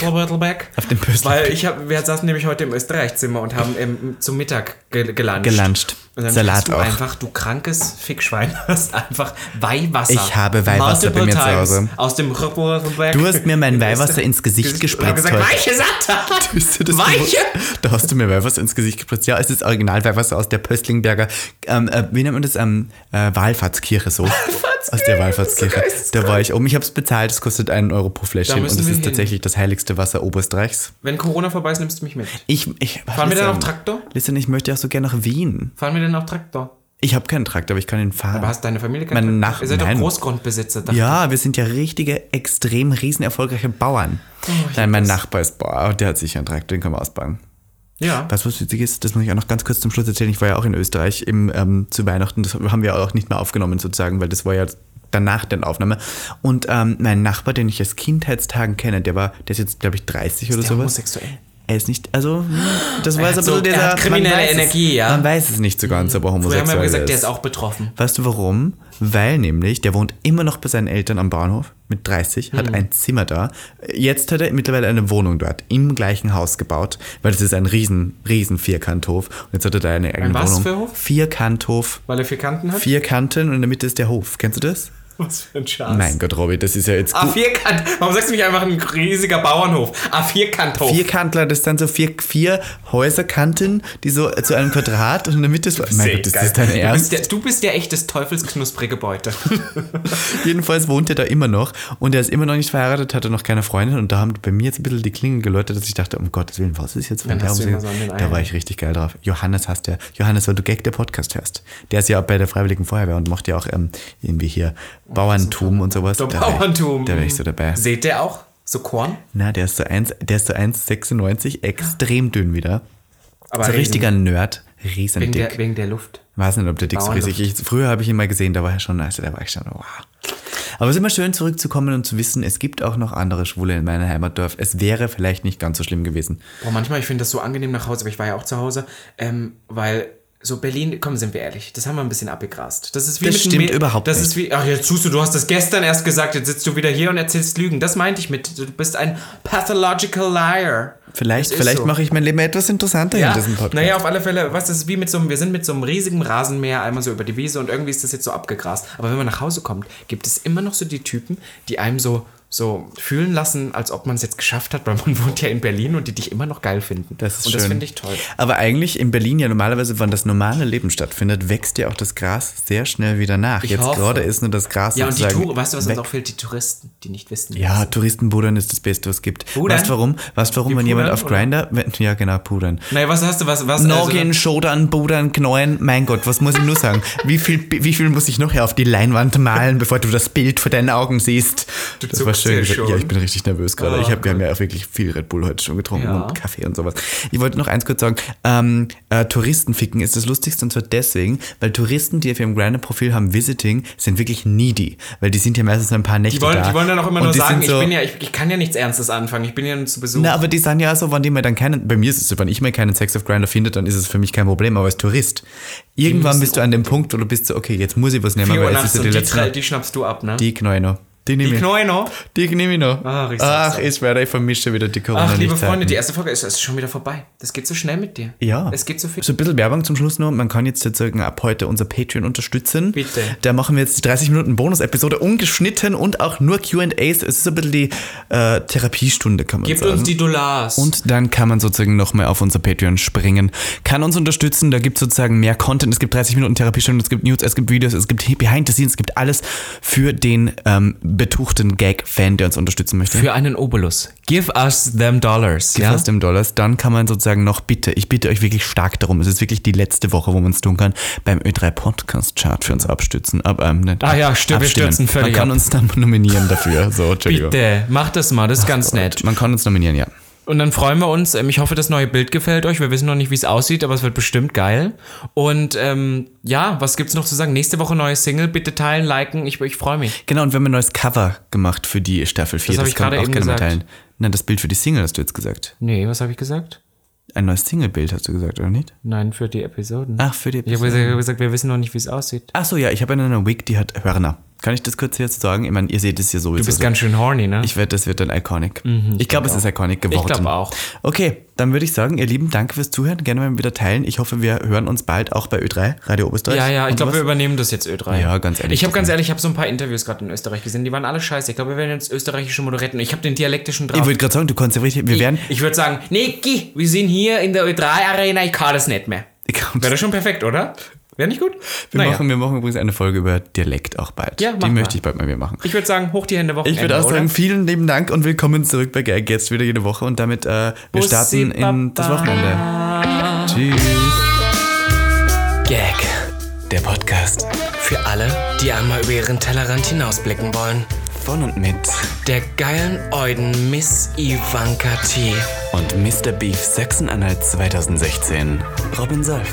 dem Pöstlingberg. Weil ich hab, wir saßen nämlich heute im Österreichzimmer und haben ähm, zum Mittag ge gelanscht. Gelanscht. Und dann Salat du auch. einfach, du krankes Fickschwein, hast einfach Weihwasser. Ich habe Weihwasser bei mir zu Multiple Hause. times Aus dem Pöstlberg. Du hast mir mein in Weihwasser ins Gesicht Ich gespritzt hab gesagt, heute. weiche das Weiche! Da hast du mir Weihwasser ins Gesicht gespritzt. Ja, es ist original Weihwasser aus der Pöstlingberger, ähm, äh, wie nennt man das? Ähm, äh, Wallfahrtskirche so. Aus der Wallfahrtskirche. Da war ich oben. Ich habe es bezahlt, es kostet einen Euro pro Fläschchen und es ist hin. tatsächlich das heiligste Wasser Oberösterreichs. Wenn Corona vorbei ist, nimmst du mich mit. Ich, ich, Fahren wir denn auf Traktor? Listen, ich möchte auch so gerne nach Wien. Fahren wir denn auf Traktor? Ich habe keinen Traktor, aber ich kann ihn fahren. Aber hast deine Familie keinen Meine Traktor? Nach- Ihr seid doch Nein. Großgrundbesitzer. dachte Ja, wir sind ja richtige, extrem riesen erfolgreiche Bauern. Oh, ich Nein, mein das- Nachbar ist Bauer und der hat sicher einen Traktor, den können wir ausbauen. Ja. Du, was witzig ist? Das muss ich auch noch ganz kurz zum Schluss erzählen. Ich war ja auch in Österreich im, ähm, zu Weihnachten. Das haben wir auch nicht mehr aufgenommen sozusagen, weil das war ja danach der Aufnahme. Und ähm, mein Nachbar, den ich aus Kindheitstagen kenne, der war, der ist jetzt, glaube ich, 30 oder der sowas. homosexuell? Er ist nicht, also, das war so ein bisschen so- er dieser. kriminelle man weiß Energie, es, ja. Man weiß es nicht so ganz, er Früher homosexuell haben wir gesagt, ist. der ist auch betroffen. Weißt du warum? Weil nämlich, der wohnt immer noch bei seinen Eltern am Bahnhof mit 30, Hm. hat ein Zimmer da. Jetzt hat er mittlerweile eine Wohnung dort, im gleichen Haus gebaut, weil das ist ein riesen, riesen Vierkanthof. Und jetzt hat er da eine eigene was Wohnung. für Hof? Vierkanthof. Weil er vier Kanten hat? Vier Kanten und in der Mitte ist der Hof. Kennst du das? Was für ein Schatz. Mein Gott, Robby, das ist ja jetzt gut. A4-Kant. Warum sagst du nicht einfach ein riesiger Bauernhof? A4-Kanthof. Vierkantler, das sind so vier, vier Häuserkanten, die so zu einem Quadrat und in der Mitte ist. Mein Gott, das geil. ist dein du Ernst. bist, der, du bist ja echt das teufelsknusprige Beute. Jedenfalls wohnt er da immer noch und er ist immer noch nicht verheiratet, hatte noch keine Freundin und da haben bei mir jetzt ein bisschen die Klingel geläutet, dass ich dachte, um Gottes Willen, was ist jetzt du an den Da war ich richtig geil drauf. Johannes hast der, Johannes, weil du Gag der Podcast hörst. Der ist ja auch bei der Freiwilligen Feuerwehr und macht ja auch ähm, irgendwie hier Bauerntum und sowas. Der Da wär Bauerntum. Da wäre ich so dabei. Seht ihr auch? So Korn? Na, der ist so 1, der ist so 1,96, extrem dünn wieder. Aber so ein riesen- richtiger Nerd, Wegen riesendick. der, wegen der Luft. Weiß nicht, ob der dick so riesig ist. Früher habe ich ihn mal gesehen, da war er schon, also da war ich schon, wow. Aber es ist immer schön zurückzukommen und zu wissen, es gibt auch noch andere Schwule in meinem Heimatdorf. Es wäre vielleicht nicht ganz so schlimm gewesen. Boah, manchmal, ich finde das so angenehm nach Hause, aber ich war ja auch zu Hause, ähm, weil so Berlin, komm, sind wir ehrlich, das haben wir ein bisschen abgegrast. Das ist wie Das mit stimmt überhaupt das nicht. ist wie, ach, jetzt tust du, du hast das gestern erst gesagt, jetzt sitzt du wieder hier und erzählst Lügen. Das meinte ich mit, du bist ein pathological liar. Vielleicht, Das vielleicht so. mache ich mein Leben etwas interessanter Ja, in diesem Podcast. naja, auf alle Fälle, was das ist wie mit so einem, wir sind mit so einem riesigen Rasenmäher einmal so über die Wiese und irgendwie ist das jetzt so abgegrast. Aber wenn man nach Hause kommt, gibt es immer noch so die Typen, die einem so, so fühlen lassen, als ob man es jetzt geschafft hat, weil man wohnt ja in Berlin und die dich immer noch geil finden. Das ist und schön. das finde ich toll. Aber eigentlich in Berlin ja normalerweise, wenn das normale Leben stattfindet, wächst ja auch das Gras sehr schnell wieder nach. Ich Jetzt hoffe. gerade ist nur das Gras Ja, und die Tour, weißt du, was uns auch fehlt? Die Touristen, die nicht wissen. Ja, Touristenbudern ist das Beste, was es gibt. Pudern? Weißt du warum? Weißt du warum, Wie wenn jemand auf Grinder, ja genau, pudern. Naja, was hast du, was, was? Noggin, Schodern, Budern, Knäuen, mein Gott, was muss ich nur sagen? Wie viel, wie viel muss ich noch hier auf die Leinwand malen, bevor du das Bild vor deinen Augen siehst? Du das schön. ja gesagt. schon. Ja, ich bin richtig nervös gerade. Oh ich hab, wir haben ja auch wirklich viel Red Bull heute schon getrunken Ja. und Kaffee und sowas. Ich wollte noch eins kurz sagen. Ähm, äh, Touristenficken ist das Lustigste und zwar deswegen, weil Touristen, die auf ihrem Grinder-Profil haben, Visiting, sind wirklich needy. Weil die sind ja meistens ein paar Nächte die wollen, da. die wollen dann auch immer Und nur sagen, sind ich so- bin ja, ich, ich kann ja nichts Ernstes anfangen, ich bin ja nur zu Besuch. na, aber die sagen ja so, wenn die mal dann keinen, bei mir ist es so, wenn ich mal keinen Sex of Grinder finde, dann ist es für mich kein Problem, aber als Tourist. Irgendwann bist du an dem Punkt, wo du bist so, okay, jetzt muss ich was nehmen, weil es ist ja die die, letzte. die schnappst du ab, ne? Die Knäu noch. Die nehme Die ich. Knäu noch. Die nehme ich noch. Ach, ich Ach, dir. ich vermische wieder die corona Ach, liebe. Freunde, die erste Folge ist, ist schon wieder vorbei. Das geht so schnell mit dir. Ja. Es geht so viel. So ein bisschen Werbung zum Schluss nur. Man kann jetzt sozusagen ab heute unser Patreon unterstützen. Bitte. Da machen wir jetzt die 30 Minuten Bonus-Episode ungeschnitten und auch nur Q&As. Es ist so ein bisschen die äh, Therapiestunde, kann man Gebt sagen. uns die Dollars. Und dann kann man sozusagen nochmal auf unser Patreon springen, kann uns unterstützen, da gibt es sozusagen mehr Content, es gibt 30 Minuten Therapiestunden, es gibt News, es gibt Videos, es gibt Behind the Scenes, es gibt alles für den ähm, betuchten Gag-Fan, der uns unterstützen möchte. Für einen Obolus. Give us them dollars. Give ja? us them Dollars, dann kann man sozusagen noch bitte, ich bitte euch wirklich stark darum, es ist wirklich die letzte Woche, wo man es tun kann, beim Ö3 Podcast Chart für uns abstützen. Aber, ähm, nicht Ah ja, stimmt, wir stürzen völlig Man kann ab. uns dann nominieren dafür. So. Bitte, macht das mal, das ist ganz nett. Man kann uns nominieren, ja. Und dann freuen wir uns. Ähm, Ich hoffe, das neue Bild gefällt euch. Wir wissen noch nicht, wie es aussieht, aber es wird bestimmt geil. Und ähm, ja, was gibt's noch zu sagen? Nächste Woche neue Single. Bitte teilen, liken. Ich, ich freue mich. Genau, und wir haben ein neues Cover gemacht für die Staffel 4. Das hab ich kann man gerade auch eben gerne mal gesagt. teilen. Nein, das Bild für die Single hast du jetzt gesagt. Nee, was habe ich gesagt? Ein neues Single-Bild hast du gesagt, oder nicht? Nein, für die Episoden. Ach, für die ich habe gesagt, wir wissen noch nicht, wie es aussieht. Ach so, ja, ich habe eine Wig, die hat Hörner. Kann ich das kurz jetzt sagen? Ich meine, ihr seht es hier sowieso. Du bist ganz schön horny, ne? Ich wette, das wird dann iconic. ich glaube, es ist iconic geworden. Ich glaube auch. Okay, dann würde ich sagen, ihr Lieben, danke fürs Zuhören. Gerne mal wieder teilen. Ich hoffe, wir hören uns bald auch bei Ö3, Radio Oberösterreich. Ja, ja, ich glaube, wir übernehmen das jetzt Ö3. Ja, ganz ehrlich, Ich habe ganz ehrlich, ich habe so ein paar Interviews gerade in Österreich gesehen, die waren alle scheiße. Ich glaube, wir werden jetzt österreichische Moderetten. Ich habe den dialektischen drauf. Ich wollte gerade sagen, du kannst ja richtig, wir werden. ich würde sagen, Niki, wir sind hier in der Ö3-Arena, ich kann das nicht mehr. Wäre das schon perfekt, oder? Wäre nicht gut? Wir, Naja. machen, wir machen übrigens eine Folge über Dialekt auch bald. Ja, Die mach möchte mal. ich bald mal wieder machen. Ich würde sagen, hoch die Hände Wochenende, Ich würde auch oder? sagen, vielen lieben Dank und willkommen zurück bei Gag jetzt wieder jede Woche und damit äh, wir Bussi, starten in das. Wochenende. Tschüss. Gag. Der Podcast Für alle, die einmal über ihren Tellerrand hinausblicken wollen. von und mit Der geilen Euden Miss Ivanka T. und Mr. Beef Sachsen-Anhalt 2016. Robin Solf.